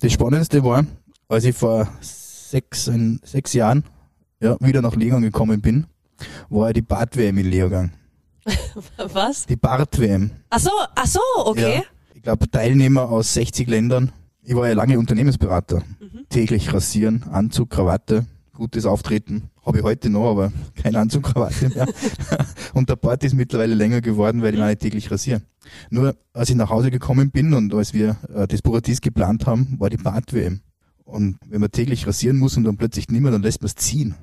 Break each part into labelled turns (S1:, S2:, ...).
S1: das Spannendste war, als ich vor sechs, sechs Jahren ja, wieder nach Lehrgang gekommen bin, war die Bad-WM in Lehrgang.
S2: Was?
S1: Die Bart-WM.
S2: Ach so, ach so, okay.
S1: Ja, ich glaube, Teilnehmer aus 60 Ländern. Ich war ja lange Unternehmensberater. Täglich rasieren, Anzug, Krawatte, gutes Auftreten. Habe ich heute noch, aber kein Anzug, Krawatte mehr. und der Bart ist mittlerweile länger geworden, weil ich meine täglich rasiere. Nur als ich nach Hause gekommen bin und als wir äh, das Buratis geplant haben, war die Bart-WM. Und wenn man täglich rasieren muss und dann plötzlich nicht mehr, dann lässt man es ziehen.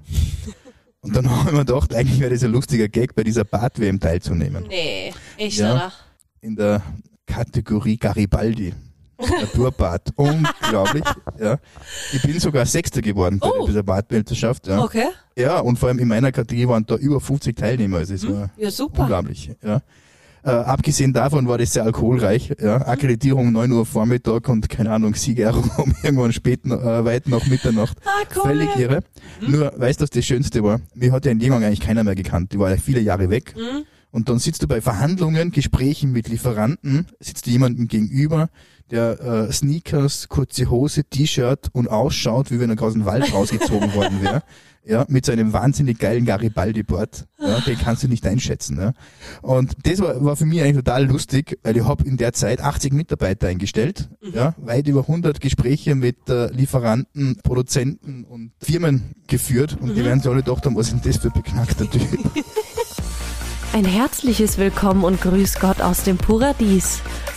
S1: Und dann haben wir gedacht, eigentlich wäre das ein lustiger Gag, bei dieser Bart-WM teilzunehmen.
S2: Nee, echt,
S1: Ja.
S2: oder?
S1: In der Kategorie Garibaldi. Naturbad. Unglaublich. Ja. Ich bin sogar Sechster geworden bei
S2: Oh.
S1: dieser Badweltmeisterschaft. Ja.
S2: Okay.
S1: ja, und vor allem in meiner Kategorie waren da über 50 Teilnehmer. Also es war
S2: Ja, super.
S1: unglaublich. Ja. Äh, abgesehen davon war das sehr alkoholreich. Ja. Akkreditierung 9 Uhr Vormittag und keine Ahnung, Siegerehrung um irgendwann spät, äh, weit nach Mitternacht.
S2: Ah, cool.
S1: Völlig irre. Nur, weißt du, was das Schönste war? Mir hat ja in Lehrgang eigentlich keiner mehr gekannt. Die war ja viele Jahre weg.
S2: Mhm.
S1: Und dann sitzt du bei Verhandlungen, Gesprächen mit Lieferanten, sitzt du jemandem gegenüber, der äh, Sneakers, kurze Hose, T-Shirt und ausschaut, wie wenn er aus dem Wald rausgezogen worden wäre. Ja, mit seinem wahnsinnig geilen Garibaldi-Board. Ja, den kannst du nicht einschätzen. Ja. Und das war, war für mich eigentlich total lustig, weil ich habe in der Zeit 80 Mitarbeiter eingestellt, ja, weit über 100 Gespräche mit äh, Lieferanten, Produzenten und Firmen geführt und die werden sich alle gedacht haben, was ist denn das für ein beknackter Typ?
S3: Ein herzliches Willkommen und Grüß Gott aus dem Paradies.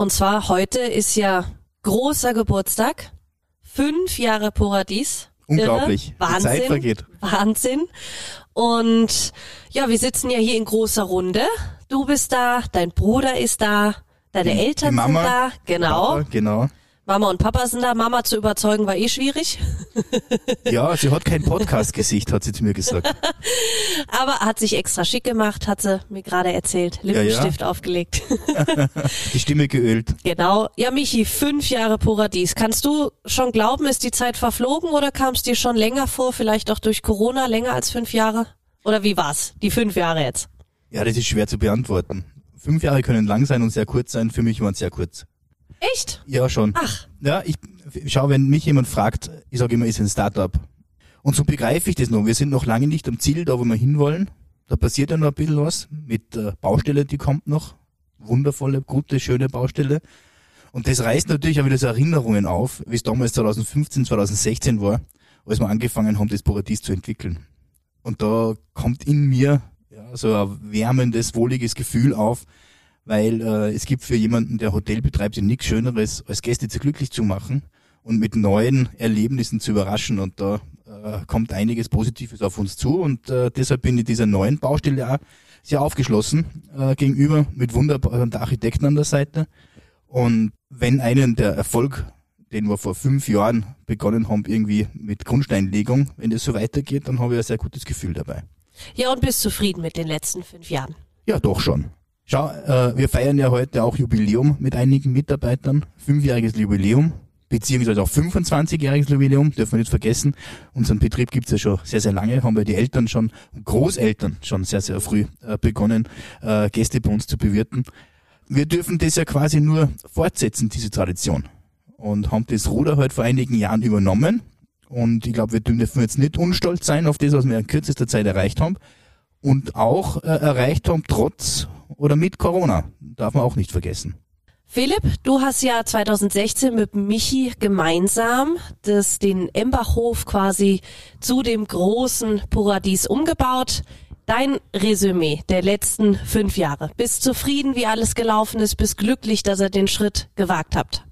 S2: Und zwar heute ist ja großer Geburtstag. Fünf Jahre Paradies.
S1: Unglaublich.
S2: Irre.
S1: Die Zeit
S2: Wahnsinn.
S1: vergeht.
S2: Wahnsinn. Und ja, wir sitzen ja hier in großer Runde. Du bist da, dein Bruder ist da, deine Eltern
S1: die Mama,
S2: sind da. Genau.
S1: Papa, genau.
S2: Mama und Papa sind da. Mama zu überzeugen war eh schwierig.
S1: Ja, sie hat kein Podcast-Gesicht, hat sie zu mir gesagt.
S2: Aber hat sich extra schick gemacht, hat sie mir gerade erzählt.
S1: ja.
S2: Lippenstift aufgelegt.
S1: Die Stimme geölt.
S2: Genau. Ja, Michi, fünf Jahre Paradies. Kannst du schon glauben, ist die Zeit verflogen oder kam es dir schon länger vor, vielleicht auch durch Corona, länger als fünf Jahre? Oder wie war's? Die fünf Jahre jetzt.
S1: Ja, das ist schwer zu beantworten. Fünf Jahre können lang sein und sehr kurz sein. Für mich waren es sehr kurz.
S2: Echt?
S1: Ja, schon.
S2: Ach.
S1: Ja, ich schau, wenn mich jemand fragt, ich sage immer, ist ein Startup. Und so begreife ich das noch. Wir sind noch lange nicht am Ziel, da wo wir hinwollen. Da passiert ja noch ein bisschen was mit der Baustelle, die kommt noch. Wundervolle, gute, schöne Baustelle. Und das reißt natürlich auch wieder so Erinnerungen auf, wie es damals 2015, 2016 war, als wir angefangen haben, das Paradies zu entwickeln. Und da kommt in mir ja, so ein wärmendes, wohliges Gefühl auf, weil äh, es gibt für jemanden, der Hotel betreibt, ja nichts Schöneres, als Gäste zu glücklich zu machen und mit neuen Erlebnissen zu überraschen. Und da äh, kommt einiges Positives auf uns zu. Und äh, deshalb bin ich dieser neuen Baustelle auch sehr aufgeschlossen äh, gegenüber, mit wunderbaren Architekten an der Seite. Und wenn einen der Erfolg, den wir vor fünf Jahren begonnen haben, irgendwie mit Grundsteinlegung, wenn das so weitergeht, dann habe ich ein sehr gutes Gefühl dabei.
S2: Ja, und bist zufrieden mit den letzten fünf Jahren?
S1: Ja, doch schon. Schau, äh, wir feiern ja heute auch Jubiläum mit einigen Mitarbeitern. Fünfjähriges Jubiläum, beziehungsweise auch 25-jähriges Jubiläum, dürfen wir nicht vergessen. Unseren Betrieb gibt's ja schon sehr, sehr lange, haben wir die Eltern schon, Großeltern schon sehr, sehr früh äh, begonnen, äh, Gäste bei uns zu bewirten. Wir dürfen das ja quasi nur fortsetzen, diese Tradition. Und haben das Ruder halt vor einigen Jahren übernommen. Und ich glaube, wir dürfen jetzt nicht unstolz sein auf das, was wir in kürzester Zeit erreicht haben und auch äh, erreicht haben, trotz oder mit Corona. Darf man auch nicht vergessen.
S2: Philipp, du hast ja 2016 mit Michi gemeinsam das, den Embachhof quasi zu dem großen Paradies umgebaut. Dein Resümee der letzten fünf Jahre. Bist zufrieden, wie alles gelaufen ist? Bist glücklich, dass ihr den Schritt gewagt habt?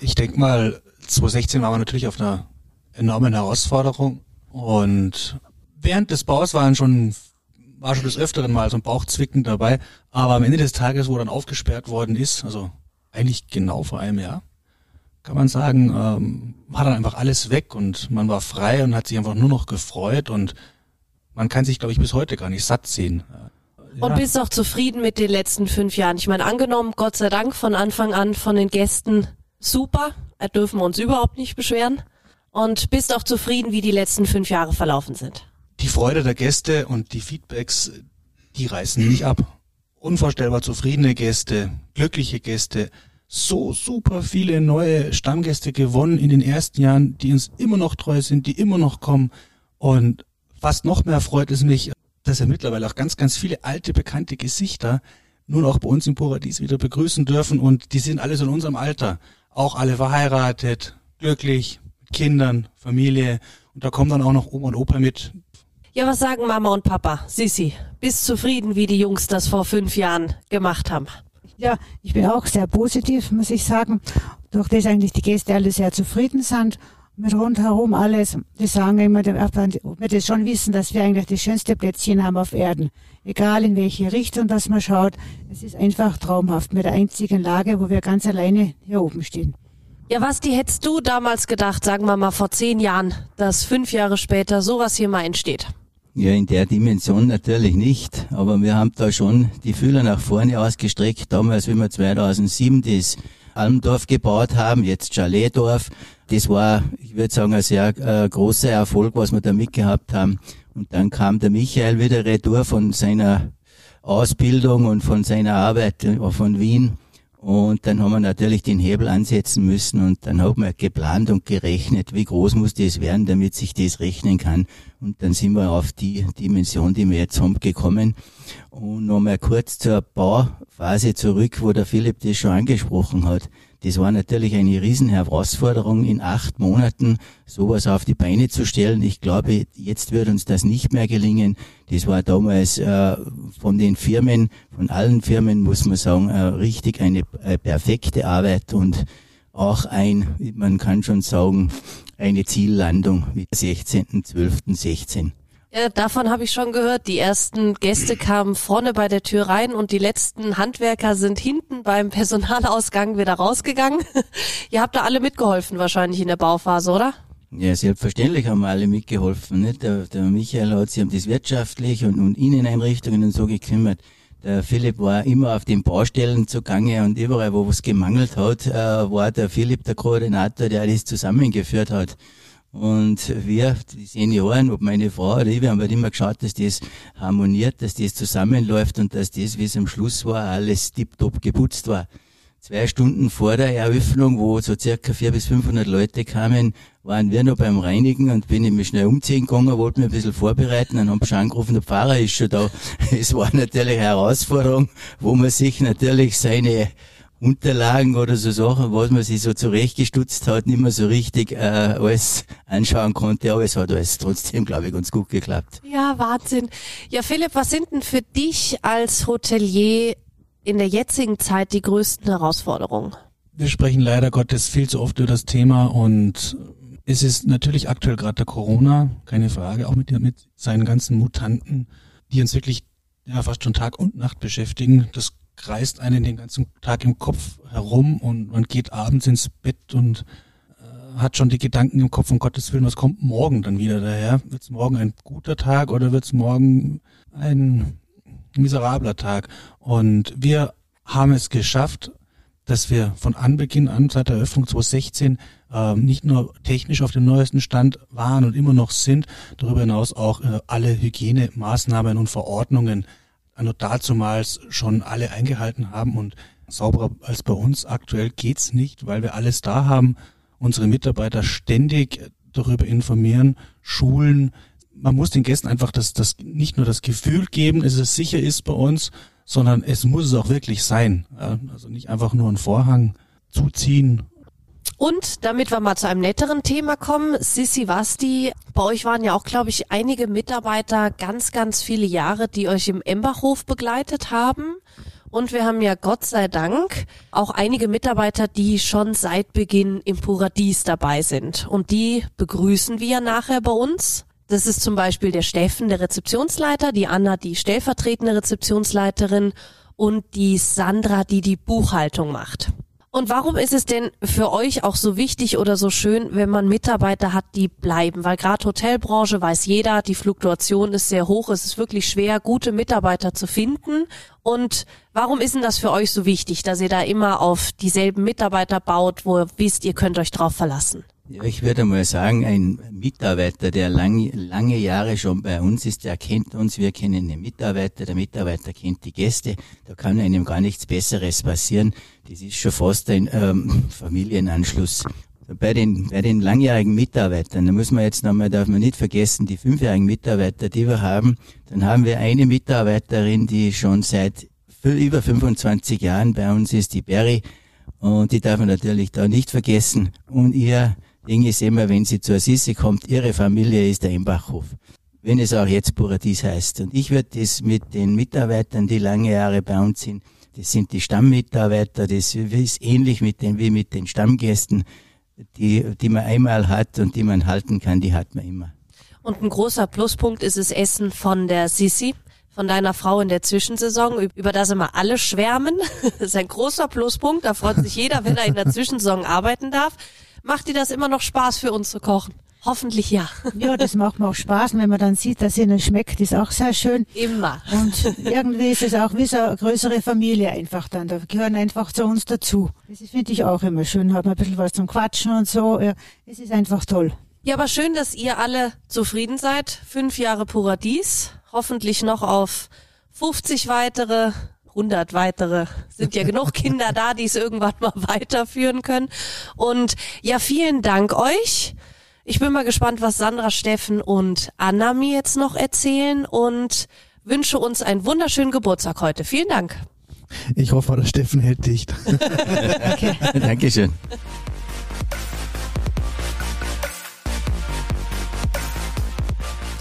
S4: Ich denke mal, 2016 waren wir natürlich auf einer enormen Herausforderung und während des Baus waren schon war schon des Öfteren mal so ein Bauchzwicken dabei, aber am Ende des Tages, wo dann aufgesperrt worden ist, also eigentlich genau vor einem Jahr, kann man sagen, ähm, war dann einfach alles weg und man war frei und hat sich einfach nur noch gefreut und man kann sich, glaube ich, bis heute gar nicht satt sehen.
S2: Ja. Und bist auch zufrieden mit den letzten fünf Jahren? Ich meine, angenommen, Gott sei Dank von Anfang an von den Gästen super, da dürfen wir uns überhaupt nicht beschweren. Und bist auch zufrieden, wie die letzten fünf Jahre verlaufen sind?
S4: Die Freude der Gäste und die Feedbacks, die reißen nicht ab. Unvorstellbar zufriedene Gäste, glückliche Gäste, so super viele neue Stammgäste gewonnen in den ersten Jahren, die uns immer noch treu sind, die immer noch kommen. Und fast noch mehr freut es mich, dass wir mittlerweile auch ganz, ganz viele alte, bekannte Gesichter nun auch bei uns im Paradies wieder begrüßen dürfen. Und die sind alle so in unserem Alter. Auch alle verheiratet, glücklich, mit Kindern, Familie. Und da kommen dann auch noch Oma und Opa mit.
S2: Ja, was sagen Mama und Papa? Sissi, bist zufrieden, wie die Jungs das vor fünf Jahren gemacht haben?
S5: Ja, ich bin auch sehr positiv, muss ich sagen. Durch das eigentlich die Gäste alle sehr zufrieden sind. Mit rundherum alles. Die sagen immer, ob wir das schon wissen, dass wir eigentlich das schönste Plätzchen haben auf Erden. Egal in welche Richtung das man schaut. Es ist einfach traumhaft mit der einzigen Lage, wo wir ganz alleine hier oben stehen.
S2: Ja, was die hättest du damals gedacht, sagen wir mal vor zehn Jahren, dass fünf Jahre später sowas hier mal entsteht?
S6: Ja, in der Dimension natürlich nicht, aber wir haben da schon die Fühler nach vorne ausgestreckt. Damals, wie wir 2007 das Almdorf gebaut haben, jetzt Chaletdorf, das war, ich würde sagen, ein sehr äh, großer Erfolg, was wir da mitgehabt haben. Und dann kam der Michael wieder retour von seiner Ausbildung und von seiner Arbeit äh, von Wien und dann haben wir natürlich den Hebel ansetzen müssen und dann haben wir geplant und gerechnet, wie groß muss das werden, damit sich das rechnen kann. Und dann sind wir auf die Dimension, die wir jetzt haben, gekommen. Und nochmal kurz zur Bauphase zurück, wo der Philipp das schon angesprochen hat. Das war natürlich eine Riesenherausforderung, in acht Monaten sowas auf die Beine zu stellen. Ich glaube, jetzt wird uns das nicht mehr gelingen. Das war damals äh, von den Firmen, von allen Firmen, muss man sagen, äh, richtig eine äh, perfekte Arbeit und auch ein, man kann schon sagen, eine Ziellandung mit 16.12.16.
S2: Ja, davon habe ich schon gehört. Die ersten Gäste kamen vorne bei der Tür rein und die letzten Handwerker sind hinten beim Personalausgang wieder rausgegangen. Ihr habt da alle mitgeholfen wahrscheinlich in der Bauphase, oder?
S6: Ja, selbstverständlich haben wir alle mitgeholfen. Nicht? Der, der Michael hat sich um das wirtschaftlich und, und Inneneinrichtungen und so gekümmert. Der Philipp war immer auf den Baustellen zugange und überall, wo es gemangelt hat, äh, war der Philipp der Koordinator, der das zusammengeführt hat. Und wir, die Senioren, ob meine Frau oder ich, wir haben halt immer geschaut, dass das harmoniert, dass das zusammenläuft und dass das, wie es am Schluss war, alles tiptop geputzt war. Zwei Stunden vor der Eröffnung, wo so circa 400 bis 500 Leute kamen, waren wir noch beim Reinigen und bin ich mich schnell umziehen gegangen, wollte mich ein bisschen vorbereiten, dann haben schon angerufen, der Pfarrer ist schon da. Es war natürlich eine Herausforderung, wo man sich natürlich seine Unterlagen oder so Sachen, was man sich so zurechtgestutzt hat, nicht mehr so richtig äh, alles anschauen konnte, aber es hat alles trotzdem, glaube ich, ganz gut geklappt.
S2: Ja, Wahnsinn. Ja, Philipp, was sind denn für dich als Hotelier in der jetzigen Zeit die größten Herausforderungen?
S4: Wir sprechen leider Gottes viel zu oft über das Thema und es ist natürlich aktuell gerade der Corona, keine Frage, auch mit, mit seinen ganzen Mutanten, die uns wirklich ja, fast schon Tag und Nacht beschäftigen. Das kreist einen den ganzen Tag im Kopf herum und man geht abends ins Bett und äh, hat schon die Gedanken im Kopf, um Gottes Willen, was kommt morgen dann wieder daher? Wird es morgen ein guter Tag oder wird es morgen ein miserabler Tag? Und wir haben es geschafft, dass wir von Anbeginn an, seit der Eröffnung 2016, äh, nicht nur technisch auf dem neuesten Stand waren und immer noch sind, darüber hinaus auch äh, alle Hygienemaßnahmen und Verordnungen nur dazumals schon alle eingehalten haben und sauberer als bei uns aktuell geht's nicht, weil wir alles da haben, unsere Mitarbeiter ständig darüber informieren, schulen. Man muss den Gästen einfach das, das nicht nur das Gefühl geben, dass es sicher ist bei uns, sondern es muss es auch wirklich sein. Also nicht einfach nur einen Vorhang zuziehen
S2: und damit wir mal zu einem netteren Thema kommen, Sissi Wasti, bei euch waren ja auch, glaube ich, einige Mitarbeiter ganz, ganz viele Jahre, die euch im Embachhof begleitet haben. Und wir haben ja Gott sei Dank auch einige Mitarbeiter, die schon seit Beginn im Paradies dabei sind. Und die begrüßen wir nachher bei uns. Das ist zum Beispiel der Steffen, der Rezeptionsleiter, die Anna, die stellvertretende Rezeptionsleiterin und die Sandra, die die Buchhaltung macht. Und warum ist es denn für euch auch so wichtig oder so schön, wenn man Mitarbeiter hat, die bleiben? Weil gerade Hotelbranche weiß jeder, die Fluktuation ist sehr hoch. Es ist wirklich schwer, gute Mitarbeiter zu finden. Und warum ist denn das für euch so wichtig, dass ihr da immer auf dieselben Mitarbeiter baut, wo ihr wisst, ihr könnt euch drauf verlassen?
S6: Ich würde mal sagen, ein Mitarbeiter, der lang, lange Jahre schon bei uns ist, der kennt uns, wir kennen den Mitarbeiter, der Mitarbeiter kennt die Gäste, da kann einem gar nichts Besseres passieren. Das ist schon fast ein ähm, Familienanschluss. Bei den, bei den langjährigen Mitarbeitern, da muss man jetzt nochmal, darf man nicht vergessen, die fünfjährigen Mitarbeiter, die wir haben, dann haben wir eine Mitarbeiterin, die schon seit über 25 Jahren bei uns ist, die Berry, und die darf man natürlich da nicht vergessen. Und ihr Ding ist immer, wenn sie zur Sisse kommt, ihre Familie ist der Embachhof. Wenn es auch jetzt Paradies heißt. Und ich würde das mit den Mitarbeitern, die lange Jahre bei uns sind, das sind die Stammmitarbeiter, das ist ähnlich mit den, wie mit den Stammgästen, die, die man einmal hat und die man halten kann, die hat man immer.
S2: Und ein großer Pluspunkt ist das Essen von der Sissi, von deiner Frau in der Zwischensaison, über das immer alle schwärmen. Das ist ein großer Pluspunkt. Da freut sich jeder, wenn er in der Zwischensaison arbeiten darf. Macht dir das immer noch Spaß für uns zu kochen? Hoffentlich ja.
S5: Ja, das macht mir auch Spaß. Wenn man dann sieht, dass ihnen schmeckt, ist auch sehr schön.
S2: Immer.
S5: Und irgendwie ist es auch wie so eine größere Familie einfach dann. Da gehören einfach zu uns dazu. Das finde ich auch immer schön. Hat man ein bisschen was zum Quatschen und so. Ja, es ist einfach toll.
S2: Ja, aber schön, dass ihr alle zufrieden seid. Fünf Jahre Paradies. Hoffentlich noch auf 50 weitere 100 weitere sind ja genug Kinder da, die es irgendwann mal weiterführen können. Und ja, vielen Dank euch. Ich bin mal gespannt, was Sandra, Steffen und Anna mir jetzt noch erzählen und wünsche uns einen wunderschönen Geburtstag heute. Vielen Dank.
S1: Ich hoffe, der Steffen hält dicht.
S6: okay. Dankeschön.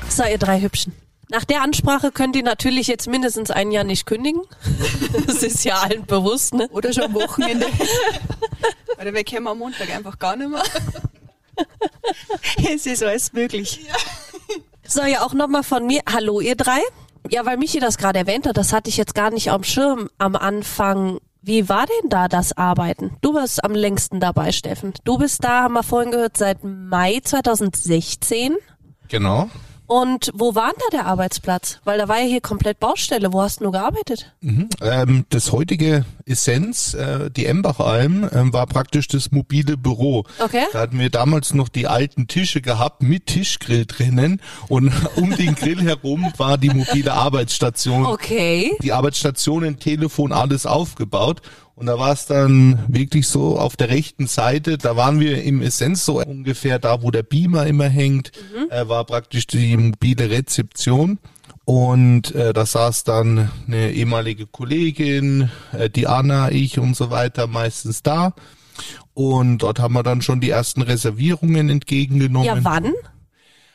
S2: So, ihr drei Hübschen. Nach der Ansprache könnt ihr natürlich jetzt mindestens ein Jahr nicht kündigen. Das ist ja allen bewusst, ne?
S7: Oder schon am Wochenende. Oder wir kommen am Montag einfach gar nicht mehr. es ist alles möglich. Ja.
S2: So, ja auch nochmal von mir. Hallo, ihr drei. Ja, weil Michi das gerade erwähnt hat, das hatte ich jetzt gar nicht am Schirm am Anfang. Wie war denn da das Arbeiten? Du warst am längsten dabei, Steffen. Du bist da, haben wir vorhin gehört, seit Mai 2016.
S8: Genau.
S2: Und wo war denn da der Arbeitsplatz? Weil da war ja hier komplett Baustelle. Wo hast du nur gearbeitet?
S8: Mhm. Ähm, das heutige Essenz, äh, die Embachalm, äh, war praktisch das mobile Büro.
S2: Okay.
S8: Da hatten wir damals noch die alten Tische gehabt mit Tischgrill drinnen und um den Grill herum war die mobile Arbeitsstation.
S2: Okay.
S8: Die Arbeitsstationen, Telefon, alles aufgebaut. Und da war es dann wirklich so auf der rechten Seite, da waren wir im Essenz so ungefähr da, wo der Beamer immer hängt, mhm. äh, war praktisch die mobile Rezeption. Und äh, da saß dann eine ehemalige Kollegin, äh, die Anna, ich und so weiter meistens da. Und dort haben wir dann schon die ersten Reservierungen entgegengenommen.
S2: Ja, wann?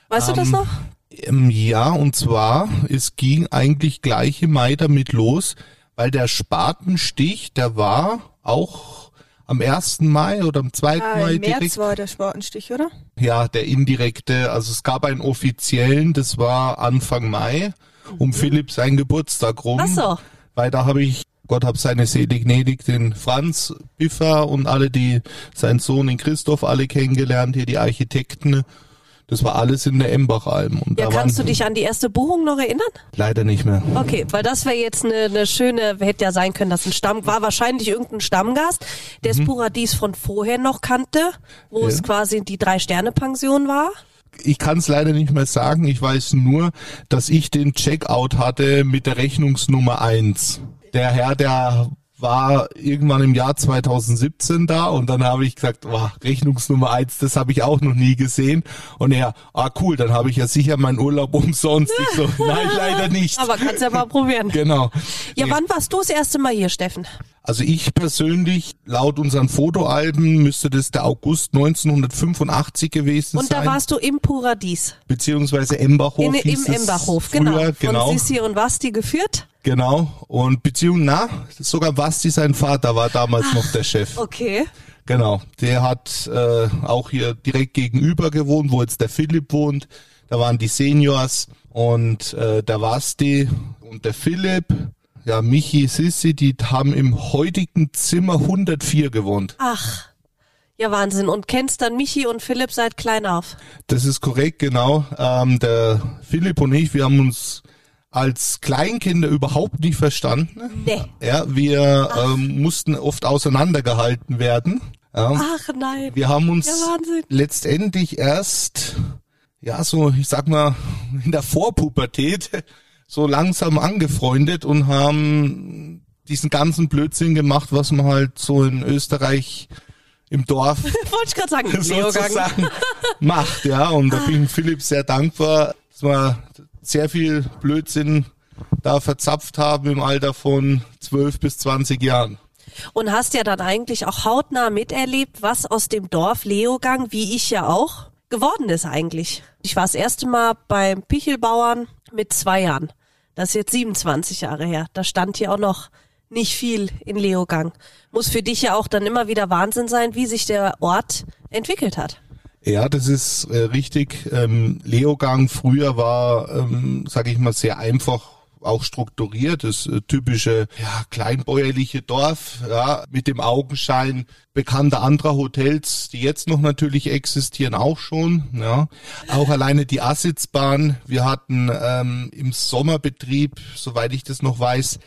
S2: Weißt ähm, du das ähm, noch?
S8: Ähm, ja, und zwar, es ging eigentlich gleich im Mai damit los, weil der Spatenstich, der war auch am 1. Mai oder am 2. Ah, Mai
S7: im März direkt. war der Spatenstich, oder?
S8: Ja, der indirekte. Also es gab einen offiziellen, das war Anfang Mai, um mhm. Philipp seinen Geburtstag rum.
S2: Ach so.
S8: Weil da habe ich, Gott hab seine Seele gnädig, den Franz Biffer und alle, die, sein Sohn, den Christoph, alle kennengelernt, hier die Architekten. Das war alles in der Embachalm.
S2: Und ja, kannst du dich an die erste Buchung noch erinnern?
S8: Leider nicht mehr.
S2: Okay, weil das wäre jetzt eine, eine schöne, hätte ja sein können, dass ein Stamm, war wahrscheinlich irgendein Stammgast, der mhm. das Paradies von vorher noch kannte, wo ja. es quasi die Drei-Sterne-Pension war
S8: ich kann es leider nicht mehr sagen. Ich weiß nur, dass ich den Checkout hatte mit der Rechnungsnummer eins. Der Herr, der war irgendwann im Jahr 2017 da und dann habe ich gesagt, oh, Rechnungsnummer eins, das habe ich auch noch nie gesehen. Und er, ah cool, dann habe ich ja sicher meinen Urlaub umsonst. Ich so, nein, leider nicht.
S2: Aber kannst ja mal probieren.
S8: Genau.
S2: Ja, nee. wann warst du das erste Mal hier, Steffen?
S8: Also ich persönlich, laut unseren Fotoalben, müsste das der August 1985 gewesen
S2: und
S8: sein.
S2: Und da warst du im Paradies.
S8: Beziehungsweise Embachhof.
S2: In, Im Embachhof, früher, genau. Von genau. Sissi und Basti geführt.
S8: Genau. Und Beziehung, na, sogar Basti, sein Vater, war damals Ach, noch der Chef.
S2: Okay.
S8: Genau. Der hat äh, auch hier direkt gegenüber gewohnt, wo jetzt der Philipp wohnt. Da waren die Seniors und äh, der Basti und der Philipp ja, Michi, Sissi, die haben im heutigen Zimmer 104 gewohnt.
S2: Ach, ja Wahnsinn. Und kennst dann Michi und Philipp seit klein auf?
S8: Das ist korrekt, genau. Ähm, der Philipp und ich, wir haben uns als Kleinkinder überhaupt nicht verstanden.
S2: Nee.
S8: Ja, wir ähm, mussten oft auseinandergehalten werden. Ja.
S2: Ach nein.
S8: Wir haben uns
S2: Ja,
S8: letztendlich erst, ja, so, ich sag mal, in der Vorpubertät so langsam angefreundet und haben diesen ganzen Blödsinn gemacht, was man halt so in Österreich im Dorf
S2: Wollte ich sagen,
S8: sozusagen macht, ja. Und da bin ich Philipp sehr dankbar, dass wir sehr viel Blödsinn da verzapft haben im Alter von 12 bis 20 Jahren.
S2: Und hast ja dann eigentlich auch hautnah miterlebt, was aus dem Dorf Leogang, wie ich ja auch, geworden ist eigentlich. Ich war das erste Mal beim Pichelbauern mit zwei Jahren. Das ist jetzt 27 Jahre her. Da stand hier auch noch nicht viel in Leogang. Muss für dich ja auch dann immer wieder Wahnsinn sein, wie sich der Ort entwickelt hat.
S8: Ja, das ist äh, richtig. Ähm, Leogang früher war, ähm, sage ich mal, sehr einfach auch strukturiert, das äh, typische ja, kleinbäuerliche Dorf, ja, mit dem Augenschein bekannter anderer Hotels, die jetzt noch natürlich existieren, auch schon. Ja. Auch alleine die Assitzbahn. Wir hatten ähm, im Sommerbetrieb, soweit ich das noch weiß,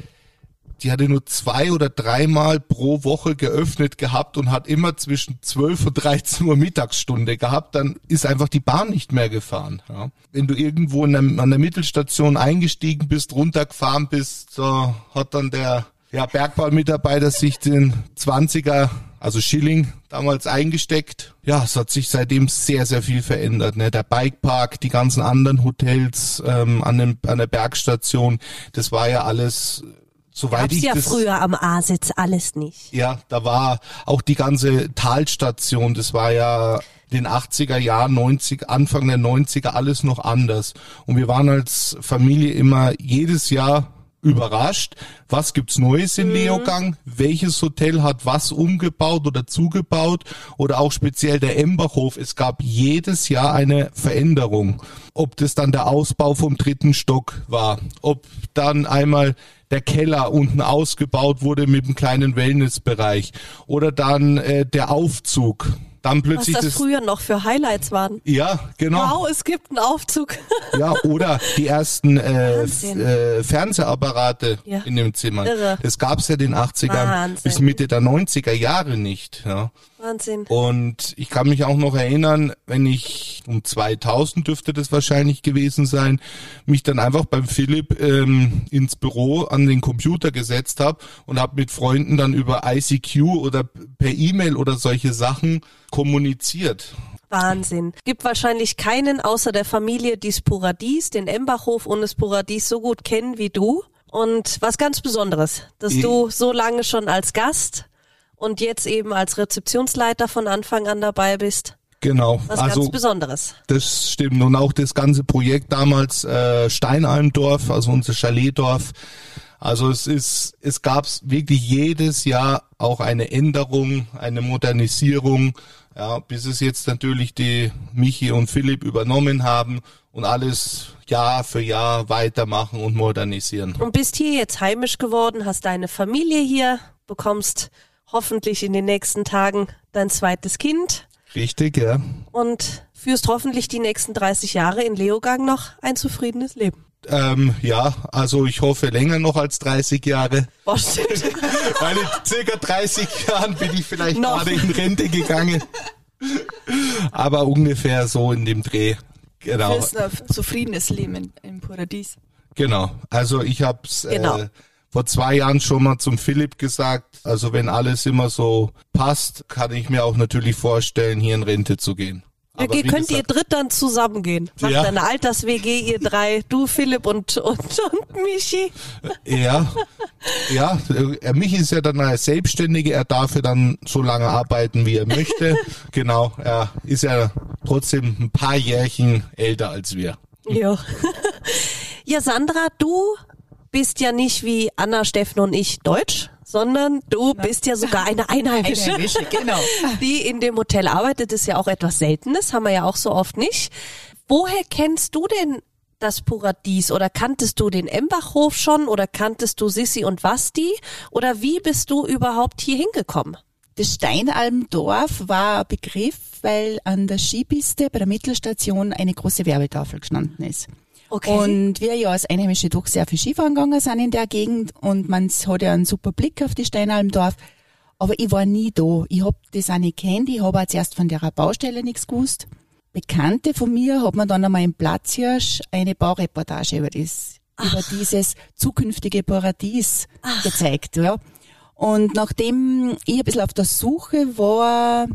S8: die hatte nur zwei oder dreimal pro Woche geöffnet gehabt und hat immer zwischen 12 und 13 Uhr Mittagsstunde gehabt, dann ist einfach die Bahn nicht mehr gefahren. Ja. Wenn du irgendwo der, an der Mittelstation eingestiegen bist, runtergefahren bist, so hat dann der ja, Bergbaumitarbeiter sich den 20er, also Schilling, damals eingesteckt. Ja, es hat sich seitdem sehr, sehr viel verändert. Ne? Der Bikepark, die ganzen anderen Hotels ähm, an, dem, an der Bergstation, das war ja alles soweit
S2: Gab's
S8: ich
S2: ja
S8: das
S2: früher am A-Sitz alles nicht.
S8: ja, da war auch die ganze Talstation, das war ja den 80er Jahren, 90, Anfang der 90er alles noch anders. Und wir waren als Familie immer jedes Jahr überrascht, was gibt's Neues in Leogang, welches Hotel hat was umgebaut oder zugebaut oder auch speziell der Embachhof. Es gab jedes Jahr eine Veränderung. Ob das dann der Ausbau vom dritten Stock war, ob dann einmal der Keller unten ausgebaut wurde mit einem kleinen Wellnessbereich oder dann äh, der Aufzug. Dann
S2: Was
S8: plötzlich
S2: das
S8: das,
S2: früher noch für Highlights waren.
S8: ja, genau.
S2: Wow, es gibt einen Aufzug.
S8: Ja, oder die ersten äh, äh, Fernsehapparate
S2: Ja.
S8: in dem Zimmer.
S2: Irre.
S8: Das gab's ja in den 80ern
S2: Wahnsinn.
S8: bis Mitte der 90er Jahre nicht. Ja.
S2: Wahnsinn.
S8: Und ich kann mich auch noch erinnern, wenn ich um 2000 dürfte das wahrscheinlich gewesen sein, mich dann einfach beim Philipp ähm, ins Büro an den Computer gesetzt habe und habe mit Freunden dann über ICQ oder per E-Mail oder solche Sachen kommuniziert.
S2: Wahnsinn. Gibt wahrscheinlich keinen außer der Familie, die das Paradies, den Embachhof und das Paradies so gut kennen wie du. Und was ganz Besonderes, dass
S8: Ich-
S2: du so lange schon als Gast und jetzt eben als Rezeptionsleiter von Anfang an dabei bist.
S8: Genau.
S2: Was
S8: also
S2: ganz Besonderes.
S8: Das stimmt. Und auch das ganze Projekt damals äh, Steinalmdorf, also unser Chaletdorf. Also es ist, es gab wirklich jedes Jahr auch eine Änderung, eine Modernisierung, ja, bis es jetzt natürlich die Michi und Philipp übernommen haben und alles Jahr für Jahr weitermachen und modernisieren.
S2: Und bist hier jetzt heimisch geworden, hast deine Familie hier, bekommst hoffentlich in den nächsten Tagen dein zweites Kind
S8: Richtig, ja.
S2: und führst hoffentlich die nächsten 30 Jahre in Leogang noch ein zufriedenes Leben.
S8: Ähm, ja, also ich hoffe länger noch als 30 Jahre.
S2: Boah, stimmt.
S8: Weil in circa 30 Jahren bin ich vielleicht
S2: Noch.
S8: gerade in Rente gegangen. Aber ungefähr so in dem Dreh. Genau,
S7: Fürs ein zufriedenes Leben im Paradies.
S8: genau. Also ich hab's
S2: Genau.
S8: äh, vor zwei Jahren schon mal zum Philipp gesagt. Also wenn alles immer so passt, kann ich mir auch natürlich vorstellen, hier in Rente zu gehen.
S2: Ja,
S8: Aber
S2: ihr
S8: wie
S2: könnt ihr
S8: gesagt,
S2: dritt dann zusammengehen. Macht
S8: Ja.
S2: eine Alters-WG, ihr drei, du, Philipp und, und, und Michi.
S8: Ja, ja. äh, Mich ist ja dann als Selbstständige. Er darf ja dann so lange arbeiten, wie er möchte. genau. Er ist ja trotzdem ein paar Jährchen älter als wir.
S2: Ja. ja, Sandra, du bist ja nicht wie Anna, Steffen und ich deutsch, sondern du bist ja sogar eine Einheimische,
S7: Einheimische, genau.
S2: die in dem Hotel arbeitet. Das ist ja auch etwas Seltenes, haben wir ja auch so oft nicht. Woher kennst du denn das Paradies oder kanntest du den Embachhof schon oder kanntest du Sissi und Wasti oder wie bist du überhaupt hier hingekommen?
S9: Das Steinalmdorf war ein Begriff, weil an der Skipiste bei der Mittelstation eine große Werbetafel gestanden ist.
S2: Okay.
S9: Und wir ja als Einheimische doch sehr viel Skifahren gegangen sind in der Gegend und man hat ja einen super Blick auf die Steinalmdorf. Aber ich war nie da. Ich hab das auch nicht kennt. Ich habe zuerst von der Baustelle nichts gewusst. Bekannte von mir hat mir dann einmal im Platzhirsch eine Baureportage über das, über dieses zukünftige Paradies gezeigt, ja. Und nachdem ich ein bisschen auf der Suche war,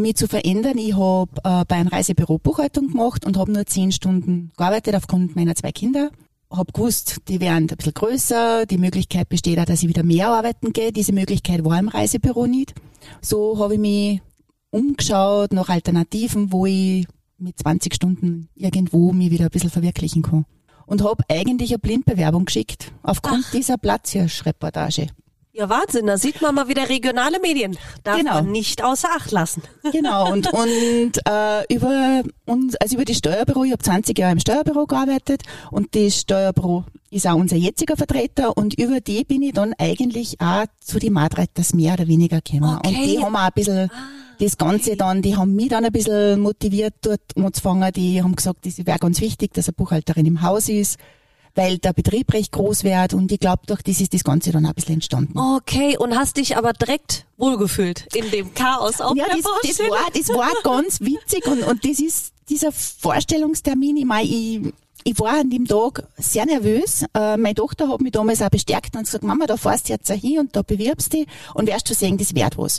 S9: mich zu verändern, ich habe äh, bei einem Reisebüro Buchhaltung gemacht und habe nur zehn Stunden gearbeitet aufgrund meiner zwei Kinder. Hab gewusst, die werden ein bisschen größer, die Möglichkeit besteht auch, dass ich wieder mehr arbeiten gehe. Diese Möglichkeit war im Reisebüro nicht. So habe ich mich umgeschaut nach Alternativen, wo ich mit 20 Stunden irgendwo mich wieder ein bisschen verwirklichen kann. Und habe eigentlich eine Blindbewerbung geschickt, aufgrund dieser Platzhirsch-Reportage.
S2: Ja, Wahnsinn, da sieht man mal wieder regionale Medien. Darf
S9: Genau.
S2: man nicht außer Acht lassen.
S9: Genau, und, und äh, über uns, also über das Steuerbüro, ich habe 20 Jahre im Steuerbüro gearbeitet und das Steuerbüro ist auch unser jetziger Vertreter und über die bin ich dann eigentlich auch zu den Madretters mehr oder weniger gekommen.
S2: Okay.
S9: Und die haben auch ein bisschen das Ganze dann, die haben mich dann ein bisschen motiviert, dort anzufangen. Die haben gesagt, das wäre ganz wichtig, dass eine Buchhalterin im Haus ist, weil der Betrieb recht groß wird und ich glaube, durch das ist das Ganze dann ein bisschen entstanden.
S2: Okay, und hast dich aber direkt wohlgefühlt in dem Chaos auf
S9: Ja,
S2: der
S9: das, das, war, das war ganz witzig und, und das ist dieser Vorstellungstermin. Ich mein, ich, ich war an dem Tag sehr nervös. Äh, meine Tochter hat mich damals auch bestärkt und gesagt, Mama, da fährst du jetzt hin und da bewirbst dich und wirst du sehen, das wird was.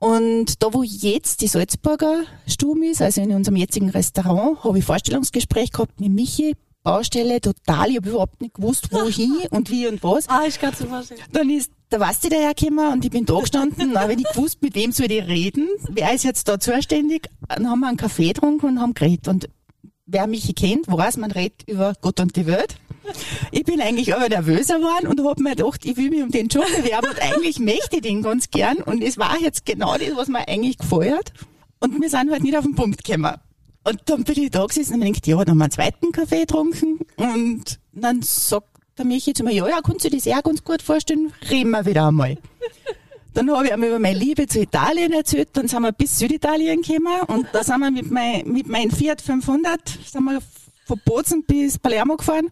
S9: Und da, wo jetzt die Salzburger Stube ist, also in unserem jetzigen Restaurant, habe ich Vorstellungsgespräch gehabt mit Michi, Baustelle, total. Ich habe überhaupt nicht gewusst, wohin und wie und was.
S2: Ah, ich kann es mir vorstellen.
S9: Dann ist der Basti dahergekommen und ich bin da gestanden, habe ich nicht gewusst, mit wem soll ich reden, wer ist jetzt da zuständig. Dann haben wir einen Kaffee getrunken und haben geredet. Und wer mich kennt, weiß, man redet über Gott und die Welt. Ich bin eigentlich aber nervöser geworden und habe mir gedacht, ich will mich um den Job bewerben und eigentlich möchte ich den ganz gern. Und es war jetzt genau das, was mir eigentlich gefällt. Und wir sind halt nicht auf den Punkt gekommen. Und dann bin ich da gesessen und mir gedacht, ja, dann haben wir einen zweiten Kaffee getrunken. Und dann sagt der Michi zu mir, ja, ja, kannst du dir das auch ganz gut vorstellen? Reden wir wieder einmal. Dann habe ich ihm über meine Liebe zu Italien erzählt, dann sind wir bis Süditalien gekommen und da sind wir mit, mein, mit meinem Fiat 500, sind wir von Bozen bis Palermo gefahren.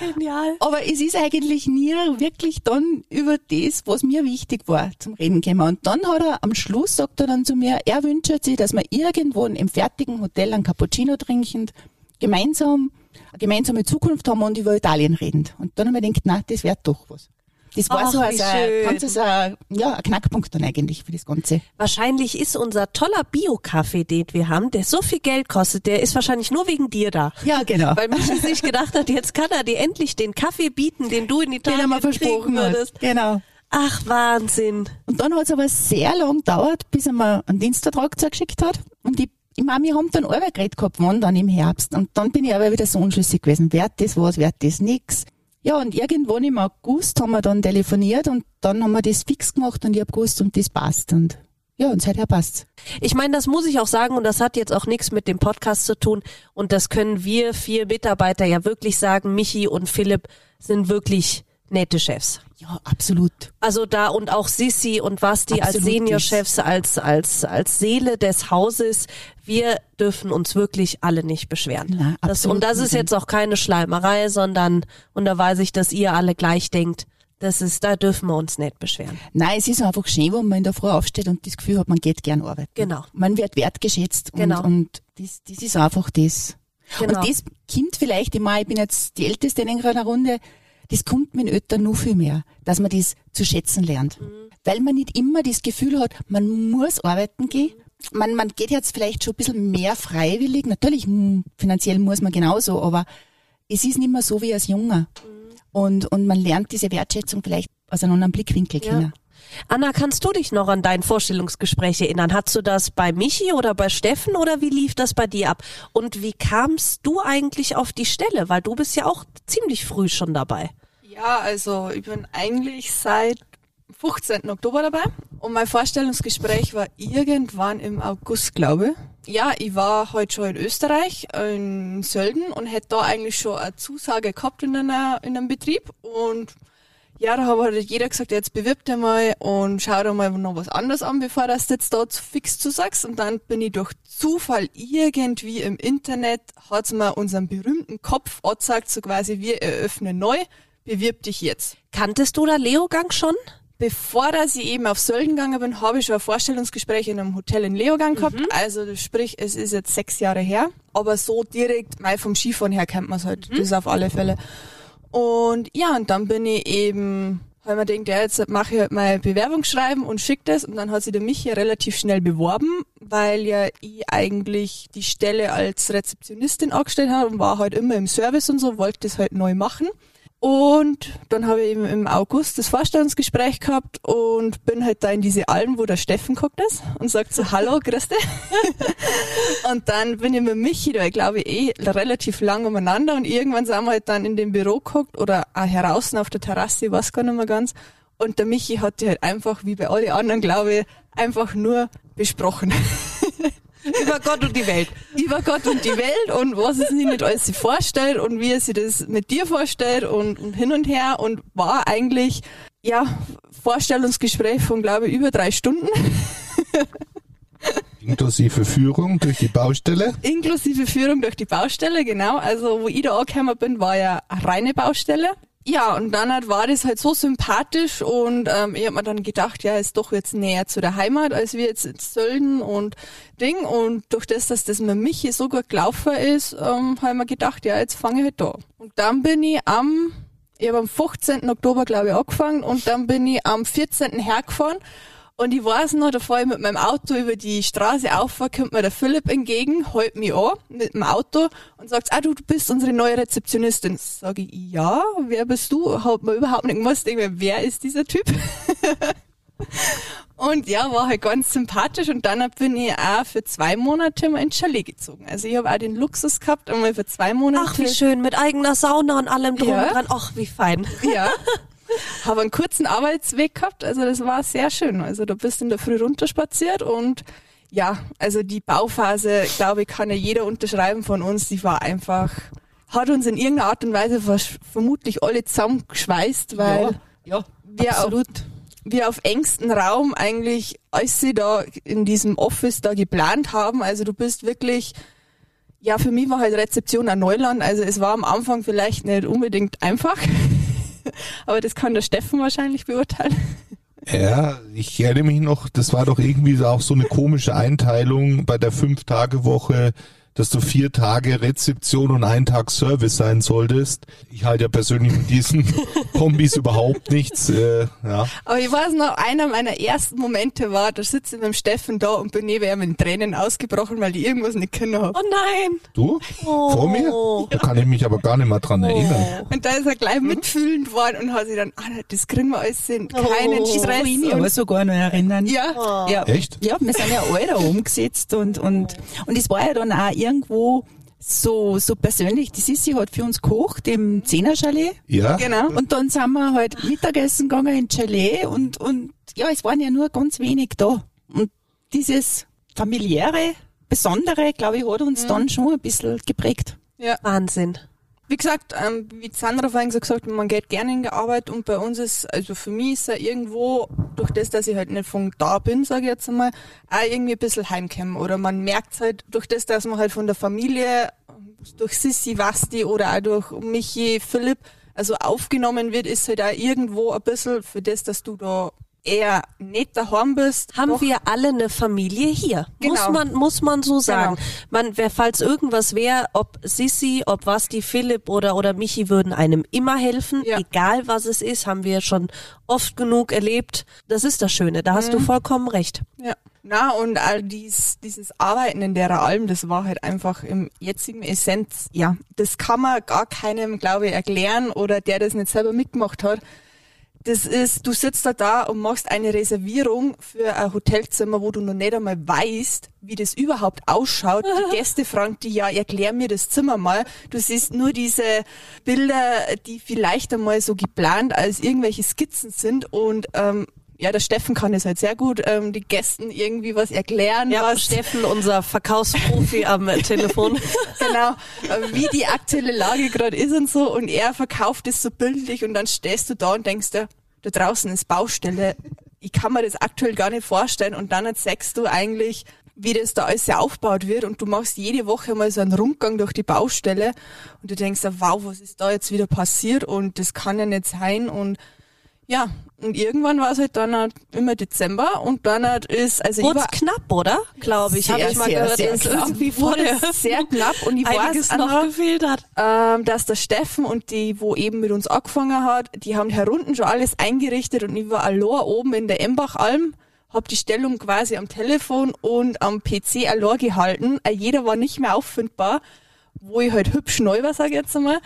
S2: Genial.
S9: Aber es ist eigentlich nie wirklich dann über das, was mir wichtig war, zum Reden gekommen. Und dann hat er am Schluss, sagt er dann zu mir, er wünscht sich, dass wir irgendwo im fertigen Hotel einen Cappuccino trinkend, gemeinsam, eine gemeinsame Zukunft haben und über Italien reden. Und dann haben wir gedacht, na, das wäre doch was. Das war
S2: Ach,
S9: so also ein, ganzes, ja, ein Knackpunkt dann eigentlich für das Ganze.
S2: Wahrscheinlich ist unser toller Bio-Kaffee, den wir haben, der so viel Geld kostet, der ist wahrscheinlich nur wegen dir da.
S9: Ja, genau.
S2: Weil Michi sich gedacht hat, jetzt kann er dir endlich den Kaffee bieten, den du in
S9: Den
S2: Italien
S9: er mir
S2: kriegen
S9: versprochen
S2: würdest.
S9: hat. Genau.
S2: Ach, Wahnsinn.
S9: Und dann hat es aber sehr lang gedauert, bis er mir einen Dienstvertrag zugeschickt hat. Und ich, ich meine, wir haben dann alle geredet gehabt, wann dann im Herbst. Und dann bin ich aber wieder so unschlüssig gewesen. Wird das was, wird das nix? Ja, und irgendwann im August haben wir dann telefoniert und dann haben wir das fix gemacht und ich hab gewusst, und das passt. Und ja, und seither passt's.
S2: Ich meine, das muss ich auch sagen und das hat jetzt auch nichts mit dem Podcast zu tun und das können wir vier Mitarbeiter ja wirklich sagen. Michi und Philipp sind wirklich nette Chefs.
S9: Ja, absolut.
S2: Also da und auch Sissi und Basti als Seniorchefs, als, als, als Seele des Hauses. Wir dürfen uns wirklich alle nicht beschweren.
S9: Na,
S2: das,
S9: absolut
S2: und das ist jetzt auch keine Schleimerei, sondern, und da weiß ich, dass ihr alle gleich denkt, das ist, da dürfen wir uns nicht beschweren.
S9: Nein, es ist einfach schön, wenn man in der Früh aufsteht und das Gefühl hat, man geht gern arbeiten.
S2: Genau.
S9: Man wird wertgeschätzt und,
S2: Genau.
S9: und das, das ist einfach das.
S2: Genau.
S9: Und das kommt vielleicht, ich meine, ich bin jetzt die Älteste in einer Runde, das kommt mit den Eltern nur viel mehr, dass man das zu schätzen lernt. Weil man nicht immer das Gefühl hat, man muss arbeiten gehen. Man, man geht jetzt vielleicht schon ein bisschen mehr freiwillig. Natürlich, finanziell muss man genauso, aber es ist nicht mehr so wie als Junger. Und, und man lernt diese Wertschätzung vielleicht aus einem anderen Blickwinkel
S2: Ja.
S9: kennen.
S2: Anna, kannst du dich noch an dein Vorstellungsgespräch erinnern? Hattest du das bei Michi oder bei Steffen oder wie lief das bei dir ab? Und wie kamst du eigentlich auf die Stelle? Weil du bist ja auch ziemlich früh schon dabei.
S7: Ja, also ich bin eigentlich seit 15. Oktober dabei und mein Vorstellungsgespräch war irgendwann im August, glaube ich. ja, ich war heute schon in Österreich, in Sölden und hätte da eigentlich schon eine Zusage gehabt in, einer, in einem Betrieb und ja, da hat halt jeder gesagt, jetzt bewirb dich mal und schau dir mal noch was anderes an, bevor du jetzt da fix zusagst. Und dann bin ich durch Zufall irgendwie im Internet, hat's mir unseren berühmten Kopf angezeigt, so quasi, wir eröffnen neu, bewirb dich jetzt.
S2: Kanntest du da Leogang schon?
S7: Bevor dass ich eben auf Sölden gegangen bin, habe ich schon ein Vorstellungsgespräch in einem Hotel in Leogang gehabt. Also sprich, es ist jetzt sechs Jahre her. Aber so direkt, mal vom Skifahren her kennt man es halt. Das auf alle Fälle. Und ja, und dann bin ich eben, weil man denkt, ja, jetzt mache ich halt mein Bewerbungsschreiben und schicke das. Und dann hat sich der Michi relativ schnell beworben, weil ja ich eigentlich die Stelle als Rezeptionistin angestellt habe und war halt immer im Service und so, wollte das halt neu machen. Und dann habe ich eben im August das Vorstellungsgespräch gehabt und bin halt da in diese Alm, wo der Steffen guckt ist und sagt so, hallo, grüß dich. und dann bin ich mit Michi da, ich glaube eh, relativ lang umeinander und irgendwann sind wir halt dann in dem Büro geguckt oder auch heraus auf der Terrasse, ich weiß gar nicht mehr ganz. Und der Michi hat die halt einfach, wie bei allen anderen, glaube ich, einfach nur besprochen.
S2: Über Gott und die Welt.
S7: über Gott und die Welt und was es sich nicht alles sich vorstellt und wie er sich das mit dir vorstellt und, und hin und her und war eigentlich, ja, Vorstellungsgespräch von, glaube ich, über drei Stunden.
S8: Inklusive Führung durch die Baustelle.
S7: Inklusive Führung durch die Baustelle, genau. Also, wo ich da angekommen bin, war ja eine reine Baustelle. Ja, und dann halt war das halt so sympathisch und ähm, ich habe mir dann gedacht, ja, ist doch jetzt näher zu der Heimat, als wir jetzt in Sölden und Ding. Und durch das, dass das mit Michi so gut gelaufen ist, ähm, habe ich mir gedacht, ja, jetzt fange ich halt da. Und dann bin ich am, ich habe am 15. Oktober, glaube ich, angefangen und dann bin ich am 14. hergefahren und ich weiß noch, da fahre ich mit meinem Auto über die Straße auf, kommt mir der Philipp entgegen, hält mich an mit dem Auto und sagt, ah du, du bist unsere neue Rezeptionistin. Sag ich, ja, wer bist du? Hat mir überhaupt nicht gewusst, mir, wer ist dieser Typ? und ja, war halt ganz sympathisch und dann bin ich auch für zwei Monate mal ins Chalet gezogen. Also ich habe auch den Luxus gehabt, einmal für zwei Monate.
S2: Ach, wie schön, mit eigener Sauna und allem drum
S7: Ja.
S2: und dran. Ach, wie fein.
S7: Ja. Habe einen kurzen Arbeitsweg gehabt, also das war sehr schön. Also da bist du in der Früh runterspaziert und ja, also die Bauphase, glaube ich, kann ja jeder unterschreiben von uns, die war einfach, hat uns in irgendeiner Art und Weise vermutlich alle zusammengeschweißt, weil
S9: Ja,
S7: wir
S9: absolut.
S7: Auf, wir auf engstem Raum eigentlich, als sie da in diesem Office da geplant haben, also du bist wirklich, ja, für mich war halt Rezeption ein Neuland, also es war am Anfang vielleicht nicht unbedingt einfach, aber das kann der Steffen wahrscheinlich beurteilen.
S8: Ja, ich erinnere mich noch, das war doch irgendwie auch so eine komische Einteilung bei der Fünf-Tage-Woche, dass du vier Tage Rezeption und einen Tag Service sein solltest. Ich halte ja persönlich mit diesen Kombis überhaupt nichts. Äh, ja.
S7: Aber ich weiß noch, einer meiner ersten Momente war, da sitze ich mit dem Steffen da und bin neben ihm in Tränen ausgebrochen, weil ich irgendwas nicht können habe.
S2: Oh nein.
S8: Du?
S2: Oh.
S8: Vor mir? Da kann ich mich aber gar nicht mehr dran erinnern.
S7: Und da ist er gleich mitfühlend worden und hat sich dann, ah, das kriegen wir alles hin, keinen
S2: Oh.
S9: Ich kann
S7: Stress.
S9: mich aber sogar noch erinnern.
S7: ja,
S9: Ja.
S8: Echt?
S9: Ja, wir sind ja alle da umgesetzt und, und, und es war ja dann auch irgendwo so, so persönlich. Die Sissi hat für uns gekocht im Zehner-Chalet.
S8: Ja?
S7: genau.
S9: Und dann sind wir halt Mittagessen gegangen in Chalet und, und ja, es waren ja nur ganz wenig da. Und dieses familiäre, besondere, glaube ich, hat uns dann schon ein bisschen geprägt.
S2: Wahnsinn.
S7: Wie gesagt, ähm, wie Sandra vorhin gesagt hat, man geht gerne in die Arbeit und bei uns ist, also für mich ist er irgendwo, durch das, dass ich halt nicht von da bin, sage ich jetzt einmal, auch irgendwie ein bisschen heimkommen. Oder man merkt halt durch das, dass man halt von der Familie, durch Sissi, Vasti oder auch durch Michi, Philipp, also aufgenommen wird, ist halt auch irgendwo ein bisschen für das, dass du da eher nicht daheim bist.
S2: Haben
S7: doch-
S2: wir alle eine Familie hier?
S7: Genau.
S2: Muss man, muss man so sagen.
S7: Genau.
S2: Man, wer, falls irgendwas wäre, ob Sissi, ob Basti, Philipp oder, oder Michi würden einem immer helfen,
S7: Ja.
S2: egal was es ist, haben wir schon oft genug erlebt. Das ist das Schöne, da
S7: Mhm.
S2: hast du vollkommen recht.
S7: Ja. Na, und all dies, dieses Arbeiten in der Alm, das war halt einfach im jetzigen Essenz, ja, das kann man gar keinem, glaube ich, erklären oder der das nicht selber mitgemacht hat. Das ist, du sitzt da da und machst eine Reservierung für ein Hotelzimmer, wo du noch nicht einmal weißt, wie das überhaupt ausschaut. Die Gäste fragen dich, ja, erklär mir das Zimmer mal. Du siehst nur diese Bilder, die vielleicht einmal so geplant als irgendwelche Skizzen sind und ähm, ja, der Steffen kann es halt sehr gut, ähm, die Gästen irgendwie was erklären.
S2: Ja,
S7: was,
S2: Steffen, unser Verkaufsprofi am Telefon.
S7: genau, äh, wie die aktuelle Lage gerade ist und so. Und er verkauft es so bildlich und dann stehst du da und denkst dir, da draußen ist Baustelle. Ich kann mir das aktuell gar nicht vorstellen. Und dann erzählst du eigentlich, wie das da alles aufgebaut wird und du machst jede Woche mal so einen Rundgang durch die Baustelle und du denkst, wow, was ist da jetzt wieder passiert und das kann ja nicht sein und ja, und irgendwann war es halt dann halt immer Dezember und dann halt ist, also war
S2: knapp, oder? Glaube ich. Habe ich mal
S7: sehr,
S2: gehört,
S7: sehr knapp.
S2: irgendwie
S7: Wurde sehr knapp und ich weiß
S2: noch
S7: noch,
S2: gefehlt hat.
S7: ähm, dass der Steffen und die, wo eben mit uns angefangen hat, die haben herunten schon alles eingerichtet und ich war allein oben in der Embachalm, hab die Stellung quasi am Telefon und am PC allein gehalten. Äh, Jeder war nicht mehr auffindbar, wo ich halt hübsch neu war, sag ich jetzt einmal.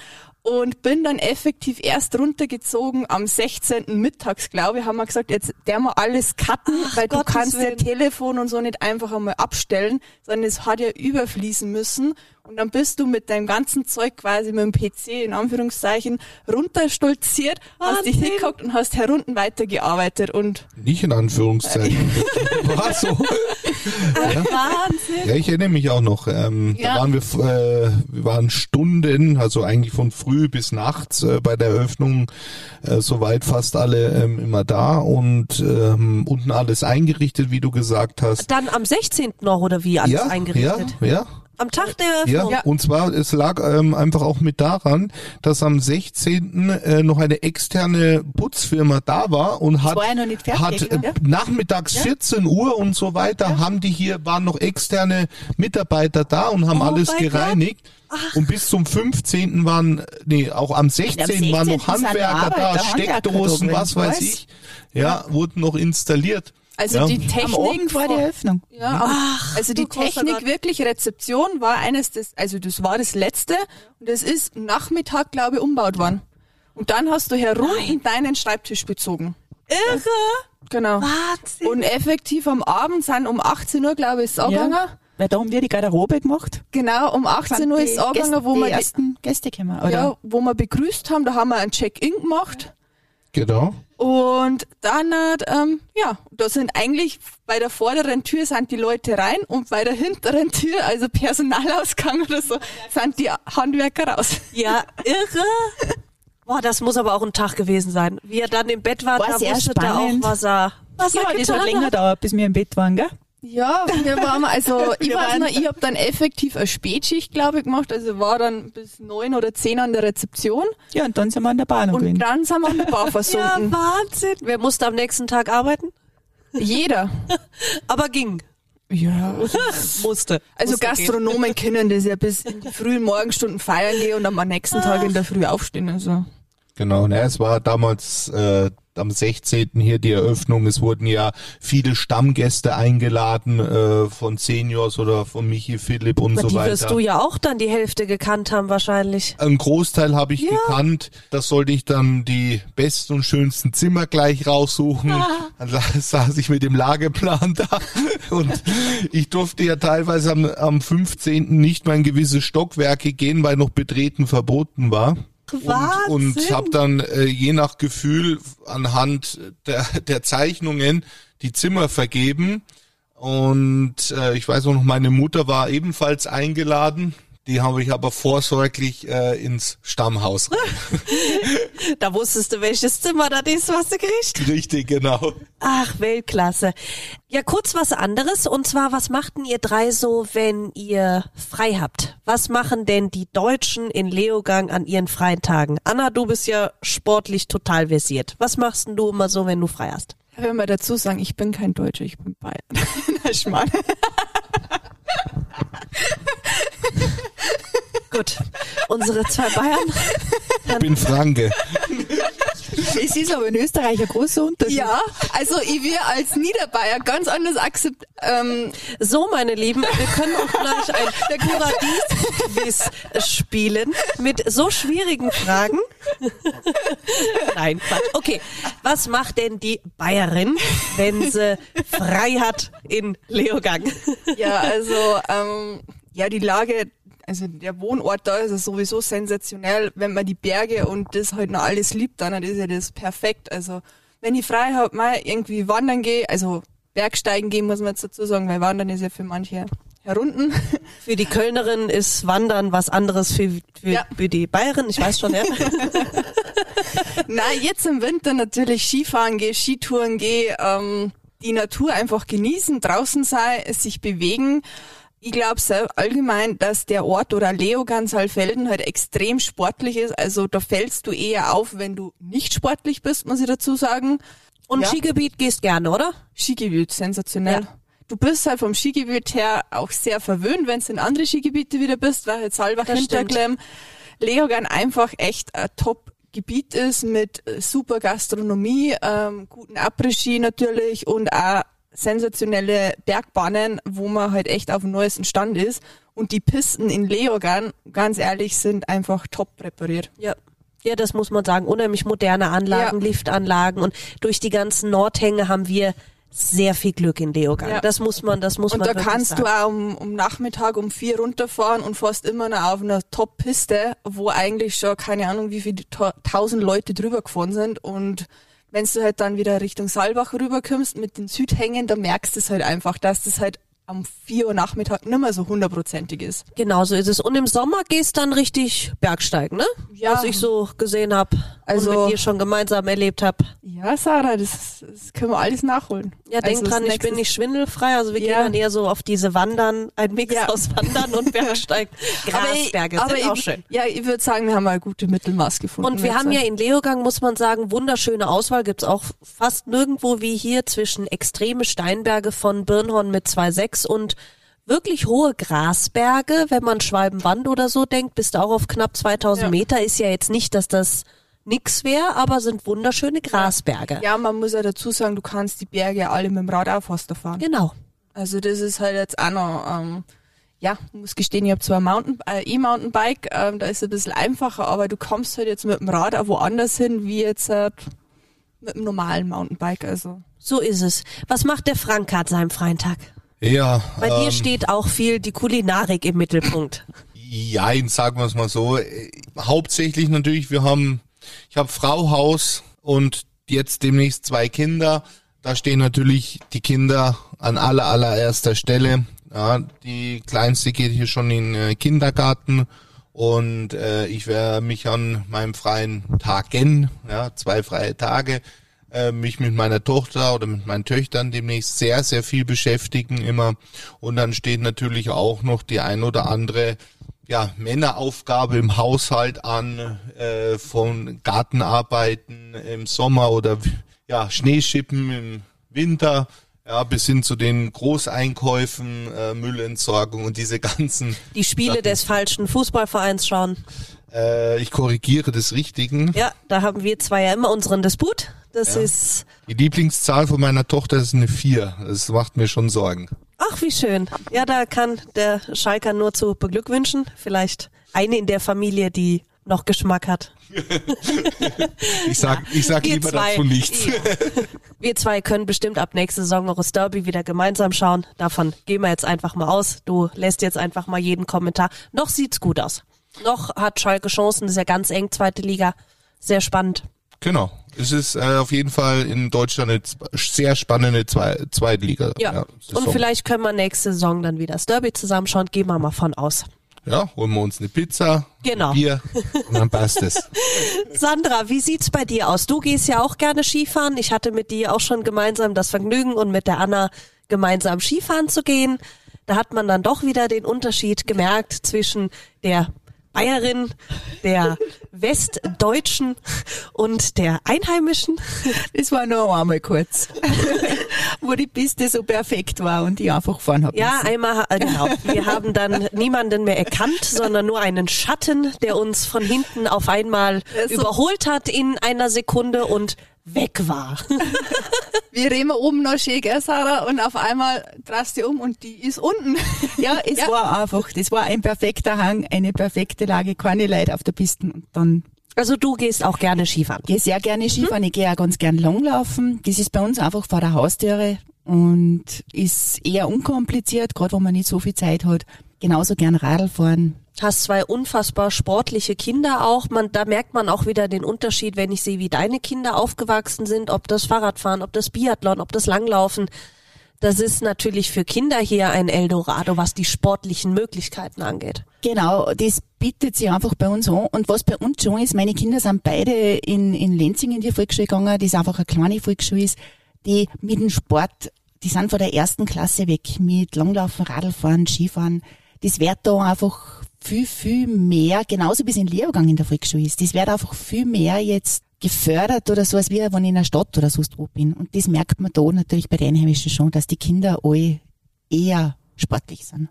S7: Und bin dann effektiv erst runtergezogen am 16. mittags, glaube ich, haben wir gesagt, jetzt der mal alles cutten, weil
S2: Gottes
S7: du kannst ja
S2: Willen.
S7: Telefon und so nicht einfach einmal abstellen, sondern es hat ja überfließen müssen. Und dann bist du mit deinem ganzen Zeug quasi mit dem PC in Anführungszeichen runterstolziert, hast dich
S2: Wahnsinn.
S7: hingeguckt und hast herunten weitergearbeitet und
S8: Nicht in Anführungszeichen. War so.
S2: Wahnsinn.
S8: Ja, ich erinnere mich auch noch. Ähm,
S7: Ja.
S8: Da waren wir, äh, wir waren Stunden, also eigentlich von früh bis nachts äh, bei der Eröffnung, äh, soweit fast alle ähm, immer da und ähm, unten alles eingerichtet, wie du gesagt hast.
S2: Dann am 16. noch, oder wie, alles
S8: ja,
S2: eingerichtet?
S8: ja, ja,
S2: Am Tag der
S8: ja,
S2: Eröffnung?
S8: und zwar, es lag ähm, einfach auch mit daran, dass am 16. Äh, noch eine externe Putzfirma da war und hat,
S9: war ja noch nicht fertig,
S8: hat äh,
S9: ja.
S8: nachmittags 14 Uhr und so weiter, haben die hier, waren noch externe Mitarbeiter da und haben
S2: Oh
S8: alles gereinigt. Und bis zum 15. waren, nee, auch am 16. waren noch
S9: 16. sind
S8: Handwerker
S9: Arbeiter,
S8: da,
S9: Handwerker
S8: Steckdosen, was weiß ich. Ja, wurden noch installiert.
S7: Also
S8: Ja.
S7: die
S9: Am
S7: Technik
S9: Abend war die Eröffnung.
S7: Ja, am, also die Technik wirklich, Rezeption war eines des, also das war das letzte und das ist Nachmittag, glaube ich, umbaut worden. Und dann hast du herunten deinen Schreibtisch bezogen.
S2: Irre.
S7: Genau.
S2: Wahnsinn.
S7: Und effektiv am Abend sind um 18 Uhr, glaube ich, ist es angegangen.
S9: Weil da haben wir die Garderobe gemacht.
S7: Genau, um 18 Uhr ist es angegangen, wo
S9: die
S7: wir, die,
S9: ersten Gäste kommen. Oder?
S7: ja, wo wir begrüßt haben. Da haben wir ein Check-in gemacht.
S8: Genau.
S7: Und dann, hat, ähm, ja, da sind eigentlich bei der vorderen Tür sind die Leute rein und bei der hinteren Tür, also Personalausgang oder so, sind die Handwerker raus.
S2: Ja, irre. Boah, das muss aber auch ein Tag gewesen sein. Wie er dann im Bett war,
S9: War
S2: da wusste er auch, was er, was
S9: ja,
S2: er
S9: das
S2: getan
S9: hat länger gedauert, bis wir im Bett waren, gell?
S7: Ja, wir waren, also ich weiß noch, ich habe dann effektiv eine Spätschicht, glaube ich, gemacht. Also war dann bis neun oder zehn an der Rezeption
S9: Ja, und dann sind wir an der Bahnhof
S7: und
S9: gewesen.
S7: dann sind wir an der Bar
S2: Ja,
S7: versunken.
S2: Wahnsinn. Wer musste am nächsten Tag arbeiten?
S7: Jeder.
S2: Aber ging.
S7: Ja.
S2: Musste.
S7: Also
S2: Musste
S7: Gastronomen können das ja bis in die frühen Morgenstunden feiern gehen und am nächsten Tag in der Früh aufstehen. Also.
S8: Genau, ne, es war damals äh, am 16. hier die Eröffnung. Es wurden ja viele Stammgäste eingeladen äh, von Seniors oder von Michi Philipp und
S2: gehen.
S8: so
S2: Die
S8: weiter.
S2: wirst du ja auch dann die Hälfte gekannt haben wahrscheinlich.
S8: Ein Großteil habe ich gekannt. Das sollte ich dann die besten und schönsten Zimmer gleich raussuchen. Dann la- saß ich mit dem Lageplan da. Und ich durfte ja teilweise am, am 15. nicht mal in gewisse Stockwerke gehen, weil noch Betreten verboten war. Und, und habe dann äh, je nach Gefühl anhand der, der Zeichnungen die Zimmer vergeben. Und äh, ich weiß auch noch, meine Mutter war ebenfalls eingeladen. Die habe ich aber vorsorglich äh, ins Stammhaus rein.
S2: Da wusstest du, welches Zimmer das ist, was du kriegst.
S8: Richtig, genau.
S2: Ach, Weltklasse. Ja, kurz was anderes. Und zwar, was machten ihr drei so, wenn ihr frei habt? Was machen denn die Deutschen in Leogang an ihren freien Tagen? Anna, du bist ja sportlich total versiert. Was machst denn du immer so, wenn du frei hast?
S7: Ich will mal dazu sagen, ich bin kein Deutscher, ich bin Bayern. Na, Schmarrn.
S2: Gut. Unsere zwei Bayern.
S8: Ich bin Franke.
S9: Es ist aber in Österreich ein großer Unterschied.
S7: Ja, also ich will als Niederbayer ganz anders akzept, ähm,
S2: So, meine Lieben, wir können auch gleich ein der Paradies-Quiz spielen mit so schwierigen Fragen. Nein, Quatsch. Okay, was macht denn die Bayerin, wenn sie frei hat in Leogang?
S7: ja, also, ähm, ja, die Lage, also der Wohnort da ist ja sowieso sensationell. Wenn man die Berge und das halt noch alles liebt, dann ist ja das perfekt. Also wenn ich frei hab, mal irgendwie wandern gehe, also Bergsteigen gehen, muss man jetzt dazu sagen, weil Wandern ist ja für manche herunten.
S2: Für die Kölnerin ist Wandern was anderes für, für,
S7: Ja.
S2: für die Bayerin, ich weiß schon, ja.
S7: Na, jetzt im Winter natürlich Skifahren gehe, Skitouren gehe, ähm, die Natur einfach genießen, draußen sein, es sich bewegen. Ich glaube allgemein, dass der Ort oder Leo ganz Hallfelden halt extrem sportlich ist. Also da fällst du eher auf, wenn du nicht sportlich bist, muss ich dazu sagen.
S2: Und
S7: Ja.
S2: Skigebiet gehst gerne, oder?
S7: Skigebiet, sensationell.
S2: Ja.
S7: Du bist halt vom Skigebiet her auch sehr verwöhnt, wenn du in andere Skigebiete wieder bist, weil halt Salbach. Hinterklemm, Leogang einfach echt ein Top-Gebiet ist mit äh, super Gastronomie, ähm, guten Après-Ski natürlich und auch sensationelle Bergbahnen, wo man halt echt auf dem neuesten Stand ist. Und die Pisten in Leogang, ganz ehrlich, sind einfach top präpariert.
S2: Ja. Ja, das muss man sagen. Unheimlich moderne Anlagen,
S7: Ja.
S2: Liftanlagen und durch die ganzen Nordhänge haben wir sehr viel Glück in Leogang.
S7: Ja.
S2: Das muss man, das muss
S7: Und
S2: man
S7: da
S2: wirklich
S7: kannst
S2: sagen.
S7: du auch um, um Nachmittag um vier runterfahren und fährst immer noch auf einer Top-Piste, wo eigentlich schon keine Ahnung, wie viele ta- tausend Leute drüber gefahren sind. Und wenn du halt dann wieder Richtung Saalbach rüberkommst mit den Südhängen, da merkst du es halt einfach, dass das halt am vier Uhr Nachmittag nicht mehr so hundertprozentig ist.
S2: Genau so ist es. Und im Sommer gehst dann richtig Bergsteigen, ne?
S7: Ja.
S2: Was ich so gesehen habe
S7: Also-
S2: und mit dir schon gemeinsam erlebt habe.
S7: Ja, Sarah, das, das können wir alles nachholen.
S2: Ja, denk
S7: Also das
S2: dran, ich bin nicht schwindelfrei. Also wir
S7: Ja.
S2: gehen dann eher so auf diese Wandern, ein Mix
S7: Ja.
S2: aus Wandern und Bergsteigen. Grasberge
S7: aber
S2: sind auch
S7: ich,
S2: schön.
S7: Ja, ich würde sagen, wir haben ein gutes Mittelmaß gefunden.
S2: Und wir haben ja in Leogang, muss man sagen, wunderschöne Auswahl. Gibt's auch fast nirgendwo wie hier zwischen extreme Steinberge von Birnhorn mit 2,6 und wirklich hohe Grasberge. Wenn man Schwalbenwand oder so denkt, bist du auch auf knapp 2000
S7: Ja.
S2: Meter. Ist ja jetzt nicht, dass das nix wäre, aber sind wunderschöne Grasberge.
S7: Ja, man muss ja dazu sagen, du kannst die Berge alle mit dem Rad auch fast fahren.
S2: Genau.
S7: Also das ist halt jetzt auch noch, ähm, ja, ich muss gestehen, ich habe zwar ein Mountain, äh, E-Mountainbike, ähm, da ist es ein bisschen einfacher, aber du kommst halt jetzt mit dem Rad auch woanders hin, wie jetzt halt mit dem normalen Mountainbike. Also
S2: So ist es. Was macht der Frank an seinem freien Tag?
S8: Ja,
S2: Bei dir
S8: ähm,
S2: steht auch viel die Kulinarik im Mittelpunkt.
S8: Jein, sagen wir es mal so. Äh, Hauptsächlich natürlich, wir haben, ich habe Frau, Haus und jetzt demnächst zwei Kinder. Da stehen natürlich die Kinder an aller allererster Stelle. Ja, die kleinste geht hier schon in den Kindergarten und äh, ich werde mich an meinem freien Tagen, ja, zwei freie Tage, äh, mich mit meiner Tochter oder mit meinen Töchtern demnächst sehr, sehr viel beschäftigen immer. Und dann steht natürlich auch noch die ein oder andere ja, Männeraufgabe im Haushalt an, äh, von Gartenarbeiten im Sommer oder ja, Schneeschippen im Winter, ja, bis hin zu den Großeinkäufen, äh, Müllentsorgung und diese ganzen,
S2: Die Spiele
S8: Sachen.
S2: des falschen Fußballvereins schauen.
S8: Äh, ich korrigiere des Richtigen.
S2: Ja, da haben wir zwei ja immer unseren Disput. Das
S8: Ja.
S2: ist,
S8: Die Lieblingszahl von meiner Tochter ist eine vier. Das macht mir schon Sorgen.
S2: ach wie schön. Ja, da kann der Schalker nur zu beglückwünschen. Vielleicht eine in der Familie, die noch Geschmack hat.
S8: Ich sag, ich sag lieber
S2: zwei-
S8: dazu nichts.
S2: Ja. Wir zwei können bestimmt ab nächste Saison noch das Derby wieder gemeinsam schauen. Davon gehen wir jetzt einfach mal aus. Du lässt jetzt einfach mal jeden Kommentar. Noch sieht's gut aus. Noch hat Schalke Chancen, ist ja ganz eng, zweite Liga. Sehr spannend.
S8: Genau. Es ist äh, auf jeden Fall in Deutschland eine sehr spannende Zwei Zweitliga.
S2: Ja.
S8: Saison.
S2: Und vielleicht können wir nächste Saison dann wieder das Derby zusammenschauen. Gehen wir mal von aus.
S8: Ja, holen wir uns eine Pizza,
S2: Genau.
S8: Bier und dann passt es.
S2: Sandra, wie sieht's bei dir aus? Du gehst ja auch gerne Skifahren. Ich hatte mit dir auch schon gemeinsam das Vergnügen und mit der Anna gemeinsam Skifahren zu gehen. Da hat man dann doch wieder den Unterschied gemerkt zwischen der Bayerin, der Westdeutschen und der Einheimischen.
S9: Das war noch einmal kurz, wo die Piste so perfekt war und ich einfach fahren hab
S2: Ja,
S9: müssen.
S2: einmal, äh, genau. Wir haben dann niemanden mehr erkannt, sondern nur einen Schatten, der uns von hinten auf einmal überholt hat in einer Sekunde und weg war.
S7: wir reden oben noch schön, gell, Sarah? Und auf einmal drehst du um und die ist unten.
S9: Ja, es
S7: Ja.
S9: war einfach, das war ein perfekter Hang, eine perfekte Lage, keine Leute auf der Piste und dann
S2: Also du gehst auch gerne Skifahren.
S9: gehe sehr gerne Skifahren, ich gehe auch ganz gern langlaufen. Das ist bei uns einfach vor der Haustüre und ist eher unkompliziert, gerade wenn man nicht so viel Zeit hat. Genauso gern Radl fahren.
S2: Hast zwei unfassbar sportliche Kinder auch. Man, da merkt man auch wieder den Unterschied, wenn ich sehe, wie deine Kinder aufgewachsen sind, ob das Fahrradfahren, ob das Biathlon, ob das Langlaufen. Das ist natürlich für Kinder hier ein Eldorado, was die sportlichen Möglichkeiten angeht.
S9: Genau, das bietet sich einfach bei uns an. Und was bei uns schon ist, meine Kinder sind beide in, in Lenzing in die Volksschule gegangen, die ist einfach eine kleine Volksschule ist, die mit dem Sport, die sind von der ersten Klasse weg, mit Langlaufen, Radlfahren, Skifahren. Das wird da einfach viel, viel mehr, genauso wie es in Lehrgang in der Volksschule ist. Das wird einfach viel mehr jetzt gefördert oder so, als wie wenn ich in einer Stadt oder sonst wo bin. Und das merkt man da natürlich bei den Einheimischen schon, dass die Kinder alle eher sportlich sind.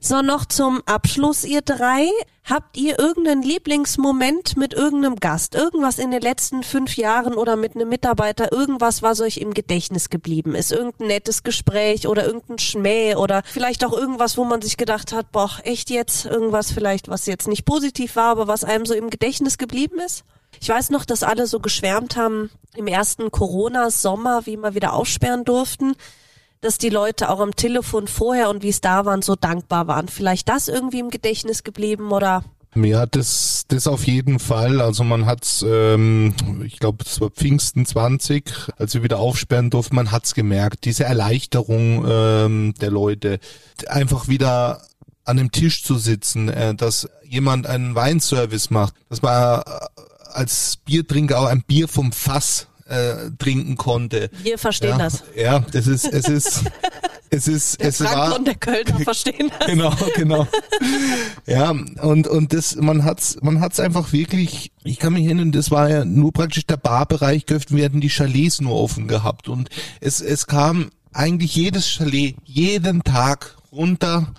S2: So, noch zum Abschluss, ihr drei. Habt ihr irgendeinen Lieblingsmoment mit irgendeinem Gast? Irgendwas in den letzten fünf Jahren oder mit einem Mitarbeiter? Irgendwas, was euch im Gedächtnis geblieben ist? Irgendein nettes Gespräch oder irgendein Schmäh oder vielleicht auch irgendwas, wo man sich gedacht hat, boah, echt jetzt? Irgendwas vielleicht, was jetzt nicht positiv war, aber was einem so im Gedächtnis geblieben ist? Ich weiß noch, dass alle so geschwärmt haben im ersten Corona-Sommer, wie wir wieder aufsperren durften, dass die Leute auch am Telefon vorher und wie es da waren, so dankbar waren. Vielleicht das irgendwie im Gedächtnis geblieben oder?
S8: Ja, das, das auf jeden Fall. Also man hat's, ähm, ich glaube, es war Pfingsten 20, als wir wieder aufsperren durften, man hat's gemerkt. Diese Erleichterung ähm, der Leute, einfach wieder an dem Tisch zu sitzen, äh, dass jemand einen Weinservice macht, dass man als Biertrinker auch ein Bier vom Fass äh, trinken konnte.
S2: Wir verstehen
S8: ja,
S2: das.
S8: Ja, das ist, es ist, es ist,
S2: Der
S8: es
S2: Frank
S8: war.
S2: und der Kölner verstehen das.
S8: Genau, genau. Ja, und, und das, man hat's, man hat's einfach wirklich, ich kann mich erinnern, das war ja nur praktisch der Barbereich geöffnet, wir hatten die Chalets nur offen gehabt und es, es kam eigentlich jedes Chalet jeden Tag runter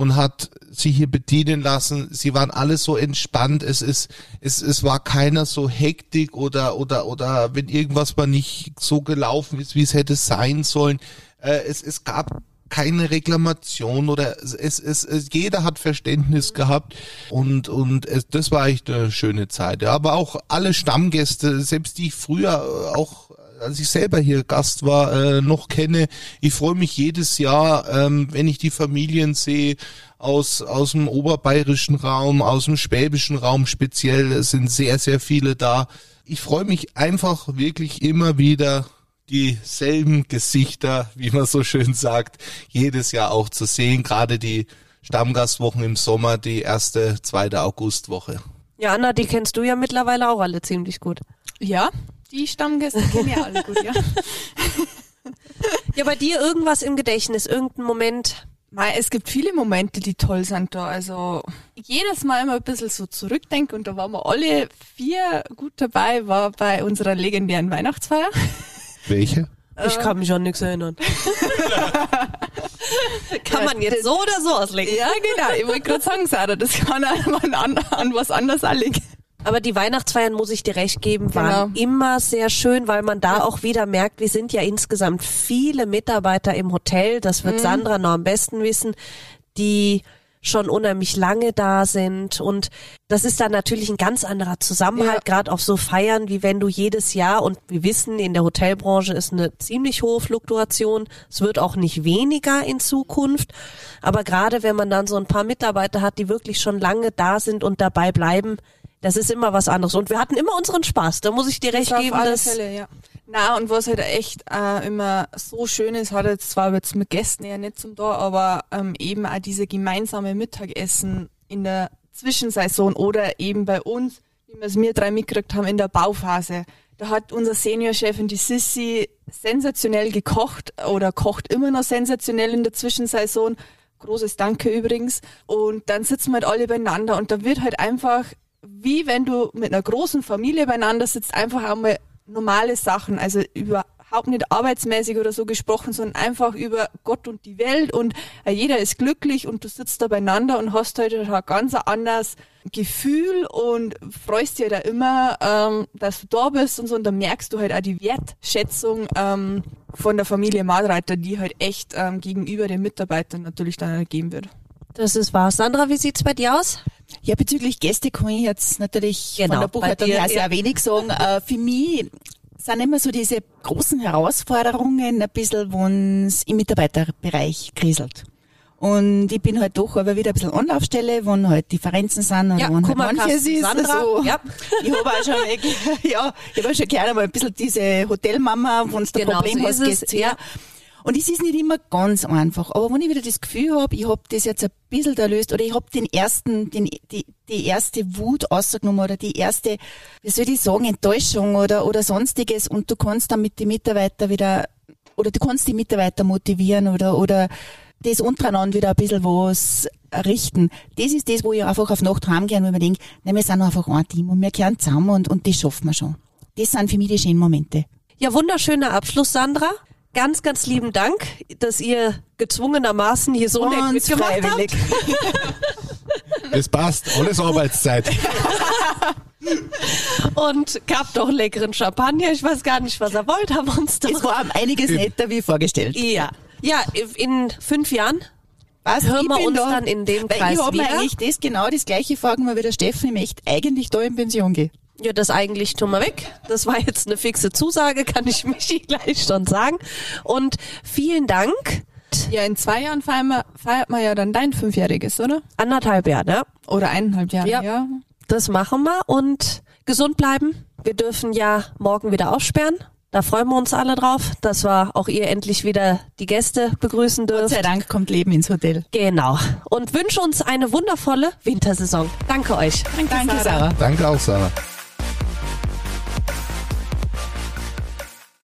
S8: und hat sie hier bedienen lassen. Sie waren alle so entspannt. Es ist, es, es war keiner so hektik oder, oder, oder wenn irgendwas mal nicht so gelaufen ist, wie es hätte sein sollen. Äh, es, es gab keine Reklamation oder es, es, es, jeder hat Verständnis gehabt und und es, das war echt eine schöne Zeit. Ja, aber auch alle Stammgäste, selbst die ich früher auch als ich selber hier Gast war, äh, noch kenne. Ich freue mich jedes Jahr, ähm, wenn ich die Familien sehe aus, aus dem oberbayerischen Raum, aus dem schwäbischen Raum speziell. Es sind sehr, sehr viele da. Ich freue mich einfach wirklich immer wieder dieselben Gesichter, wie man so schön sagt, jedes Jahr auch zu sehen. Gerade die Stammgastwochen im Sommer, die erste, zweite Augustwoche.
S2: Ja, Anna, die kennst du ja mittlerweile auch alle ziemlich gut.
S7: Ja, die Stammgäste kennen ja alle gut, ja.
S2: Ja, bei dir irgendwas im Gedächtnis, irgendein Moment.
S7: Mei, es gibt viele Momente, die toll sind da. Also jedes Mal immer ein bisschen so zurückdenke und da waren wir alle vier gut dabei, war bei unserer legendären Weihnachtsfeier.
S8: Welche?
S2: Ich kann mich an nichts erinnern. kann man jetzt so oder so auslegen.
S7: Ja, genau. Ich wollte gerade sagen, Sarah, das kann auch an, an, was anderes auch liegen.
S2: Aber die Weihnachtsfeiern, muss ich dir recht geben, waren
S7: Genau.
S2: immer sehr schön, weil man da auch wieder merkt, wir sind ja insgesamt viele Mitarbeiter im Hotel, das wird Sandra noch am besten wissen, die schon unheimlich lange da sind. Und das ist dann natürlich ein ganz anderer Zusammenhalt, gerade auf so Feiern, wie wenn du jedes Jahr und wir wissen, in der Hotelbranche ist eine ziemlich hohe Fluktuation, es wird auch nicht weniger in Zukunft, aber gerade wenn man dann so ein paar Mitarbeiter hat, die wirklich schon lange da sind und dabei bleiben, das ist immer was anderes. Und wir hatten immer unseren Spaß. Da muss ich dir recht
S7: Das
S2: geben,
S7: auf alle Fälle, ja. Na und was halt echt äh, immer so schön ist, hat jetzt zwar jetzt mit Gästen eher nicht zum da, aber ähm, eben auch diese gemeinsame Mittagessen in der Zwischensaison oder eben bei uns, wie wir es mir drei mitgekriegt haben, in der Bauphase. Da hat unser Seniorchefin, die Sissi, sensationell gekocht oder kocht immer noch sensationell in der Zwischensaison. Großes Danke übrigens. Und dann sitzen wir halt alle beieinander und da wird halt einfach, wie wenn du mit einer großen Familie beieinander sitzt, einfach einmal normale Sachen, also überhaupt nicht arbeitsmäßig oder so gesprochen, sondern einfach über Gott und die Welt und äh, jeder ist glücklich und du sitzt da beieinander und hast halt ein ganz anderes Gefühl und freust dir da immer, ähm, dass du da bist und so und da merkst du halt auch die Wertschätzung ähm, von der Familie Madreiter, die halt echt ähm, gegenüber den Mitarbeitern natürlich dann ergeben wird.
S2: Das ist wahr. Sandra, wie sieht's bei dir aus?
S9: Ja, bezüglich Gäste kann ich jetzt natürlich
S2: Genau,
S9: von der Buchhaltung
S2: dir,
S9: her sehr
S2: ja.
S9: wenig sagen. Äh, für mich sind immer so diese großen Herausforderungen ein bisschen, wenn es im Mitarbeiterbereich kriselt. Und ich bin halt doch aber wieder ein bisschen Anlaufstelle, wo halt Differenzen sind oder
S2: Ja,
S9: wo halt manches ist.
S2: Sandra,
S9: Also,
S2: ja.
S9: Ich habe auch schon ja, ich habe auch schon gerne mal ein bisschen diese Hotelmama, wenn du
S2: Genau,
S9: ein Problem
S2: so
S9: hast, gehst her.
S2: ja.
S9: Und es ist nicht immer ganz einfach. Aber wenn ich wieder das Gefühl habe, ich habe das jetzt ein bisschen erlöst oder ich habe den ersten, den, die, die erste Wut ausgenommen oder die erste, wie soll ich sagen, Enttäuschung oder, oder sonstiges und du kannst dann mit den Mitarbeitern wieder, oder du kannst die Mitarbeiter motivieren oder, oder das untereinander wieder ein bisschen was richten. Das ist das, wo ich einfach auf Nacht heimgehe und mir denke, nein, wir sind einfach ein Team und wir kehren zusammen und, und das schaffen wir schon. Das sind für mich die schönen Momente.
S2: Ja, wunderschöner Abschluss, Sandra. Ganz, ganz lieben Dank, dass ihr gezwungenermaßen hier so nett
S9: Ganz
S2: mitgemacht
S9: freiwillig.
S2: habt.
S8: Das passt, alles Arbeitszeit.
S2: Und gab doch leckeren Champagner. Ich weiß gar nicht, was er wollte, haben uns
S9: Es
S2: doch.
S9: war um einiges netter wie vorgestellt.
S2: Ja. Ja, in fünf Jahren
S9: Was,
S2: hören wir uns
S9: da,
S2: dann in dem
S9: weil
S2: Kreis
S9: ich
S2: wieder.
S9: eigentlich das genau das gleiche fragen wie der Steffen, ich möchte eigentlich da in Pension gehen.
S2: Ja, das eigentlich tun wir weg. Das war jetzt eine fixe Zusage, kann ich Michi gleich schon sagen. Und vielen Dank.
S7: Ja, in zwei Jahren feiern wir, feiert man ja dann dein Fünfjähriges, oder?
S2: Anderthalb Jahre, ne?
S7: Oder eineinhalb Jahre,
S2: Ja.
S7: ja.
S2: Das machen wir und gesund bleiben. Wir dürfen ja morgen wieder aufsperren. Da freuen wir uns alle drauf, dass wir auch ihr endlich wieder die Gäste begrüßen
S9: Gott sei
S2: dürfen.
S9: Dank kommt Leben ins Hotel.
S2: Genau. Und wünsche uns eine wundervolle Wintersaison. Danke euch.
S9: Danke, Sarah.
S8: Danke auch, Sarah.